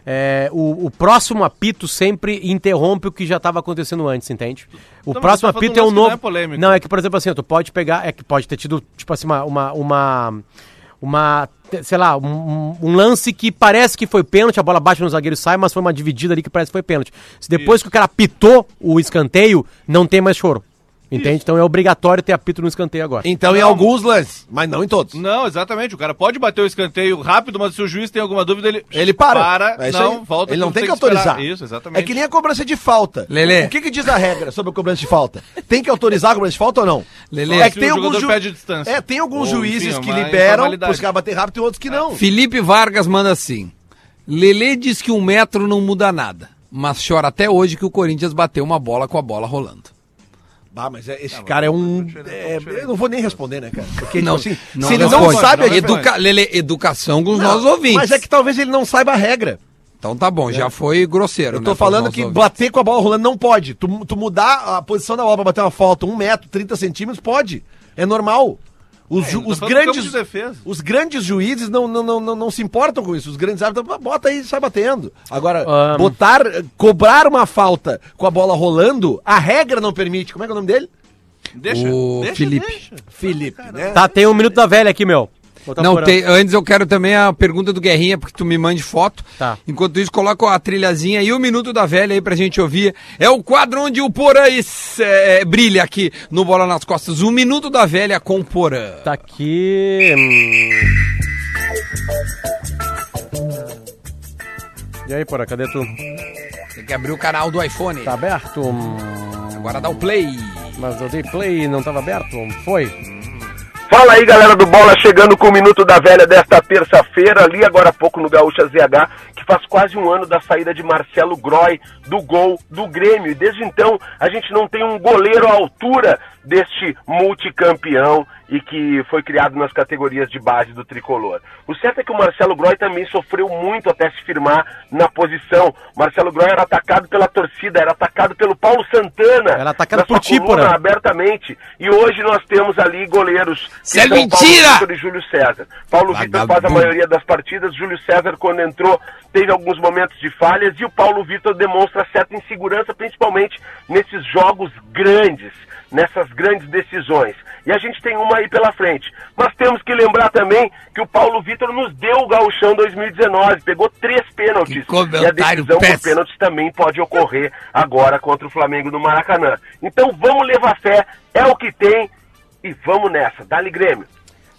É, o, o próximo apito sempre interrompe o que já estava acontecendo antes, entende? O mas próximo tá apito é um novo. não é polêmico. Não, é que, por exemplo, assim, tu pode pegar. É que pode ter tido, tipo assim, uma. uma, uma uma, sei lá, um, um- lance que parece que foi pênalti, a bola bate no zagueiro e sai, mas foi uma dividida ali que parece que foi pênalti. Se depois que o cara pitou o escanteio, não tem mais choro. Entende? Então é obrigatório ter apito no escanteio agora. Então, em Não. alguns lances, mas não em todos. Não, exatamente. O cara pode bater o escanteio rápido, mas se o juiz tem alguma dúvida, ele. Ele para. Para, É isso não, aí. volta. Ele não tem que esperar. autorizar. Isso, exatamente. É que nem a cobrança de falta. Lelê. O que, que diz a regra sobre a cobrança de falta? Tem que autorizar a cobrança de falta ou não? Lelê. é que tem alguns ju... pede distância. É, tem alguns Ou, juízes enfim, que uma liberam pros caras bater rápido e outros que não. Felipe Vargas manda assim. Lelê diz que um metro não muda nada, mas chora até hoje que o Corinthians bateu uma bola com a bola rolando. Ah, mas é- esse cara é um. é, eu não vou nem responder, né, cara? Porque, tipo Não, assim, não se ele responde. não sabe. a Educa... Lele, educação com os nossos ouvintes. Mas é que talvez ele não saiba a regra. Então tá bom, já foi grosseiro. Eu né, tô pros falando que ouvintes. bater com a bola rolando não pode. Tu, tu mudar a posição da bola pra bater uma falta um metro, 30 centímetros, pode. É normal. Os, ju- eu tô os grandes, de os grandes juízes não, não, não, não, não se importam com isso. Os grandes árbitros, bota aí e sai batendo. Agora, Ah, botar, cobrar uma falta com a bola rolando, a regra não permite. Como é que é o nome dele? Deixa, O deixa, Felipe. deixa. Felipe, né? Tá, tem um minuto da velha aqui, meu. Não, tem, antes eu quero também a pergunta do Guerrinha, porque tu me mande foto. Tá. Enquanto isso, coloca a trilhazinha e o Minuto da Velha aí pra gente ouvir. É o quadro onde o Porã es- é, brilha aqui no Bola nas Costas. O Minuto da Velha com o Porã. Tá aqui. hum. E aí, porra, cadê tu? Tem que abrir o canal do iPhone. Tá aberto? Hum, Agora dá o play. Mas eu dei play e não tava aberto? Foi. Fala aí, galera do Bola, chegando com o Minuto da Velha desta terça-feira, ali agora há pouco no Gaúcha ZH, que faz quase um ano da saída de Marcelo Groy do gol do Grêmio. E desde então, a gente não tem um goleiro à altura deste multicampeão e que foi criado nas categorias de base do tricolor. O certo é que o Marcelo Groy também sofreu muito até se firmar na posição. Marcelo Groy era atacado pela torcida, era atacado pelo Paulo Santana. Era atacado por Porã. abertamente. E hoje nós temos ali goleiros Isso é mentira! Paulo Vitor e Júlio César. Paulo Vitor faz a maioria das partidas, Júlio César, quando entrou, teve alguns momentos de falhas e o Paulo Vitor demonstra certa insegurança, principalmente nesses jogos grandes, nessas grandes decisões. E a gente tem uma aí pela frente. Mas temos que lembrar também que o Paulo Vitor nos deu o Gauchão 2019, pegou três pênaltis. E a decisão por péssimo. pênaltis também pode ocorrer agora contra o Flamengo no Maracanã. Então vamos levar fé, é o que tem e vamos nessa. Dá-lhe Grêmio.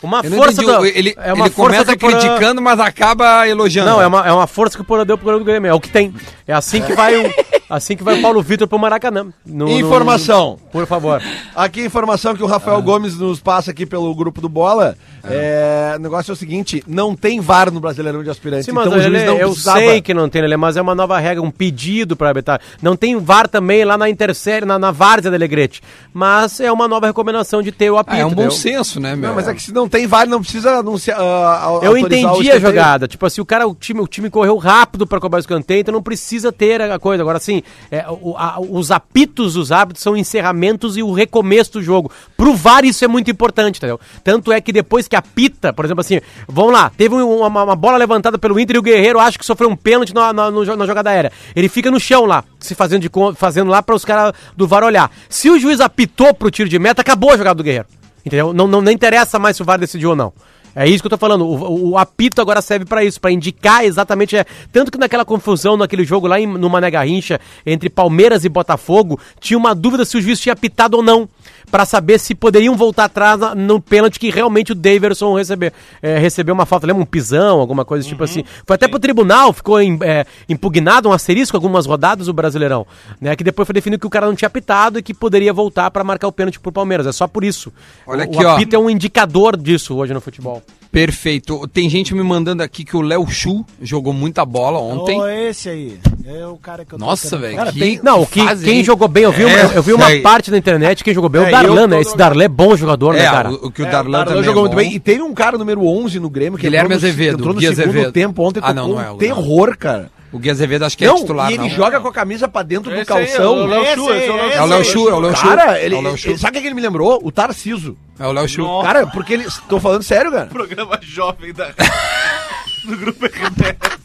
Uma força entendi, do, ele, é uma ele força começa Porã- criticando, mas acaba elogiando. Não, é uma, é uma força que o Porã deu pro do Grêmio. É o que tem. É assim que vai o, assim que vai o Paulo Vitor pro Maracanã. No- no- Informação. por favor. Aqui a informação que o Rafael Gomes nos passa aqui pelo grupo do Bola. É, o negócio é o seguinte: não tem VAR no Brasileirão de Aspirantes. Sim, mas então o juiz ele- não eu precisava. sei que não tem, Lelê, mas é uma nova regra, um pedido para habitar. Não tem VAR também lá na Intersérie, na, na Várzea da Alegrete. Mas é uma nova recomendação de ter o apito. Ah, é um bom entendeu? senso, né, meu? Não, mas é que se não tem VAR, não precisa anunciar. ah, Eu entendi a jogada. Tipo assim, o cara, o time, o time correu rápido pra cobrar o escanteio, então não precisa ter a coisa. Agora, assim, é, o- a- os apitos dos árbitros são encerramentos e o recomeço do jogo. Pro VAR isso é muito importante, entendeu? Tanto é que depois que apita, por exemplo assim, vamos lá, teve um- uma, uma bola levantada pelo Inter e o Guerreiro acho que sofreu um pênalti na, na, na jogada aérea. Ele fica no chão lá, se fazendo, de, fazendo lá para os caras do VAR olhar. Se o juiz apitou pro tiro de meta, acabou a jogada do Guerreiro. Entendeu? Não, não, não interessa mais se o VAR decidiu ou não. É isso que eu tô falando. O, o- apito agora serve pra isso, pra indicar exatamente. É, tanto que naquela confusão, naquele jogo lá em, no Mané Garrincha, entre Palmeiras e Botafogo, tinha uma dúvida se o juiz tinha apitado ou não. Pra saber se poderiam voltar atrás no pênalti que realmente o Daverson recebeu, é, recebeu uma falta. Lembra um pisão, alguma coisa tipo assim. Foi até pro tribunal, ficou em- é, impugnado um asterisco algumas rodadas o Brasileirão. Né, que depois foi definido que o cara não tinha apitado e que poderia voltar pra marcar o pênalti pro Palmeiras. É só por isso. Olha o, aqui, o ó. apito é um indicador disso hoje no futebol. Perfeito. Tem gente me mandando aqui que o Léo Chu jogou muita bola ontem. Ô, esse aí. É o cara que eu Nossa, velho. falar. que Tem- não, o que, fase, quem hein? jogou bem, eu vi, uma, É, eu vi uma é. parte na internet, quem jogou bem, É, o Darlan, eu né? Esse Darlan é bom jogador, né, É, cara? o, o que o É, Darlan Darlan também jogou é muito bem. E teve um cara número 11 no Grêmio que Guilherme entrou no, Azevedo, entrou no Gui segundo Azevedo. tempo ontem, Ah, não, não é um o- terror, cara. O Gui Azevedo acho que é não, titular, e ele não. joga com a camisa pra dentro do Esse aí, calção. é o Léo Chu, é o Léo É o Léo Chu, é o Léo Chu. Cara, ele, É o Léo Chu. ele- sabe o que ele me lembrou? O Tarciso. É o Léo Chu. Cara, porque ele. Tô falando sério, cara. Programa jovem da... do Grupo RBS.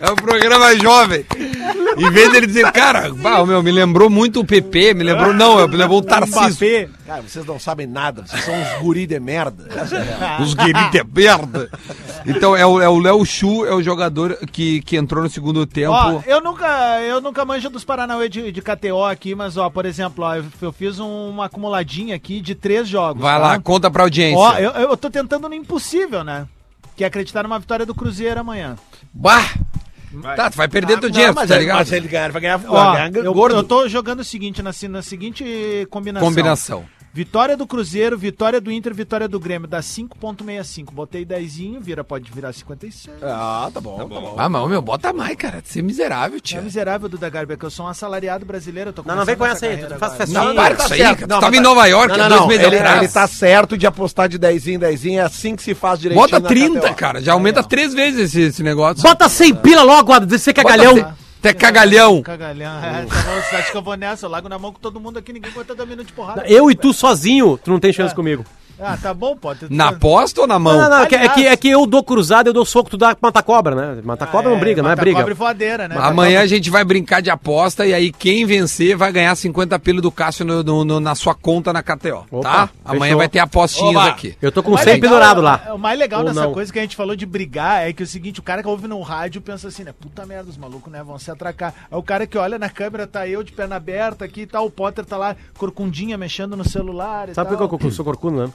É um programa jovem. Em vez dele dizer, cara, bah, meu, me lembrou muito o PP, me lembrou, não, me lembrou o Tarcísio. Cara, vocês não sabem nada. Vocês são uns guri de merda. Os guris de merda. Então, é o é o Léo Chu, é o jogador que, que entrou no segundo tempo. Ó, eu nunca, eu nunca manjo dos Paranauê de, de KTO aqui, mas ó, por exemplo, ó, eu, eu fiz um- uma acumuladinha aqui de três jogos. Vai tá? lá, conta pra audiência. Ó, eu, eu tô tentando no impossível, né? Que é acreditar numa vitória do Cruzeiro amanhã. Bah! Tá, tu vai perder teu dinheiro, mas, tá é- ligado? mas ele ganhar, vai ganhar, Ó, vai ganhar eu, gordo. eu tô jogando o seguinte, na, na seguinte combinação. Combinação. Vitória do Cruzeiro, vitória do Inter, vitória do Grêmio, dá 5.65. Botei 10, vira, pode virar 56. Ah, tá bom, tá bom. Ah, mas, meu, bota mais, cara. Você é miserável, É tia. miserável, Duda Garbi, é que eu sou um assalariado brasileiro. Eu tô Não, não vem com essa aí. carreira Faz festinha. Não, para com tá isso aí, cara. Não, Tu tava mas em tá- Nova York Não, não, dois meses Ele, atrás. ele tá certo de apostar de 10 em 10 é assim que se faz direitinho. Bota na 30, KTO. cara. Já aumenta três vezes esse, esse negócio. Bota 100 pila logo, Adams, esse Bota cagalhão. cem- Até cagalhão. Cagalhão. É, tá bom, você acha que eu vou nessa? Eu largo na mão com todo mundo aqui, ninguém aguenta dar minuto de porrada. Eu e tu sozinho, tu não tem chance comigo. Ah, tá bom, pode. Na aposta ou na mão? Não, não, é que, é, que, é que eu dou cruzado, eu dou soco, tu dá mata-cobra, né? Mata-cobra não briga, não é briga. Cobre voadeira, né? Amanhã a gente vai brincar de aposta e aí quem vencer vai ganhar 50 pila do Cássio no- no- no- na sua conta na KTO, Opa, tá? Amanhã fechou. vai ter apostinhas Oba. aqui. Eu tô com O mais 100 legal- pendurado lá. O mais legal Ou não. coisa que a gente falou de brigar é que é o seguinte, o cara que ouve no rádio pensa assim, né? Puta merda, os malucos, né? Vão se atracar. Aí o cara que olha na câmera, tá eu de perna aberta aqui e tal, o Potter tá lá, corcundinha, mexendo no celular e Sabe tal. por que eu sou corcudo, né?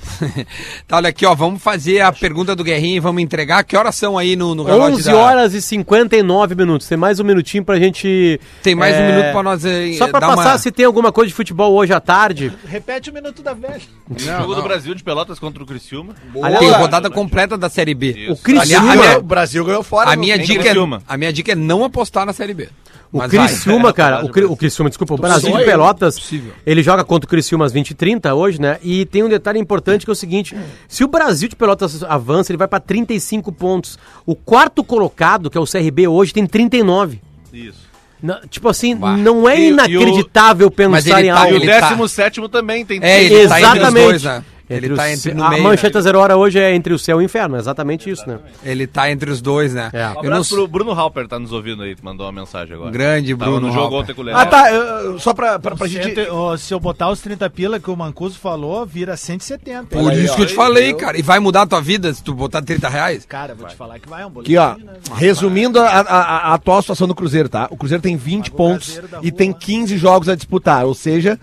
Tá, olha aqui, ó, vamos fazer a pergunta do Guerrinho e vamos entregar. Que horas são aí no, no relógio 11 da- horas e 59 minutos. Tem mais um minutinho pra gente. Tem mais um é, minuto pra nós eh, Só pra dar passar uma... se tem alguma coisa de futebol hoje à tarde. Repete o minuto da velha. Jogo do Brasil de Pelotas contra o Criciúma. Aliás, Tem rodada completa da Série B. Isso. O Criciúma, Aliás, minha- O Brasil ganhou fora. A minha, dica é, a minha dica é não apostar na Série B. O Mas vai. Criciúma, É, cara, saudade o, Cri- o Criciúma, desculpa, o Brasil de Pelotas, possível. ele joga contra o Criciúma às 20h30 hoje, né? E tem um detalhe importante que é o seguinte: se o Brasil de Pelotas avança, ele vai pra 35 pontos. O quarto colocado, que é o CRB hoje, tem 39. Isso. Na- tipo assim, Bah. não é E- e o- inacreditável Mas pensar ele em tá- algo. E o ele tá- 17 também tem É, ele tá entre os Exatamente. dois, né? Ele Entre tá o entre no a meio. mancheta né? zero hora hoje é entre o céu e o inferno, é exatamente isso, né? Ele tá entre os dois, né? É. Um Eu não abraço sou pro Bruno Halper, tá nos ouvindo aí, mandou uma mensagem agora. grande Tava Bruno no jogo ontem com o Léo. Ah, tá. eu- Só pra, pra, pra gente. Se eu botar os 30 pila que o Mancuso falou, vira 170. Por aí, isso ó, que eu te falei, cara. E vai mudar a tua vida se tu botar 30 reais? Cara, vou te falar que vai, é um Aqui, ó. boletim, né? Resumindo a, a- a atual situação do Cruzeiro, tá? O Cruzeiro tem 20 Paga o pontos e rua tem lá. 15 jogos a disputar. Ou seja,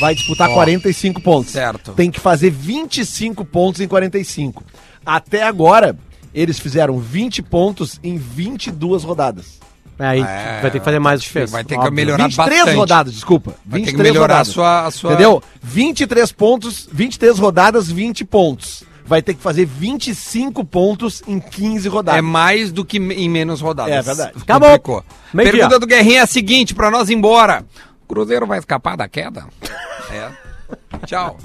vai disputar 45 pontos. certo. Tem que fazer 25 pontos em 45. Até agora, eles fizeram 20 pontos em 22 rodadas. É, aí É, vai ter que fazer mais fez. vai ter que óbvio. melhorar 23 bastante. rodadas, desculpa. Vai ter que 23 melhorar a rodadas. sua, a sua... Entendeu? 23 pontos, 23 rodadas, 20 pontos. Vai ter que fazer 25 pontos em 15 rodadas. É mais do que em menos rodadas. É verdade. Acabou. Complicou. Meio Pergunta dia. do Guerrinho é a seguinte, pra nós ir embora. O Cruzeiro vai escapar da queda? é. Tchau.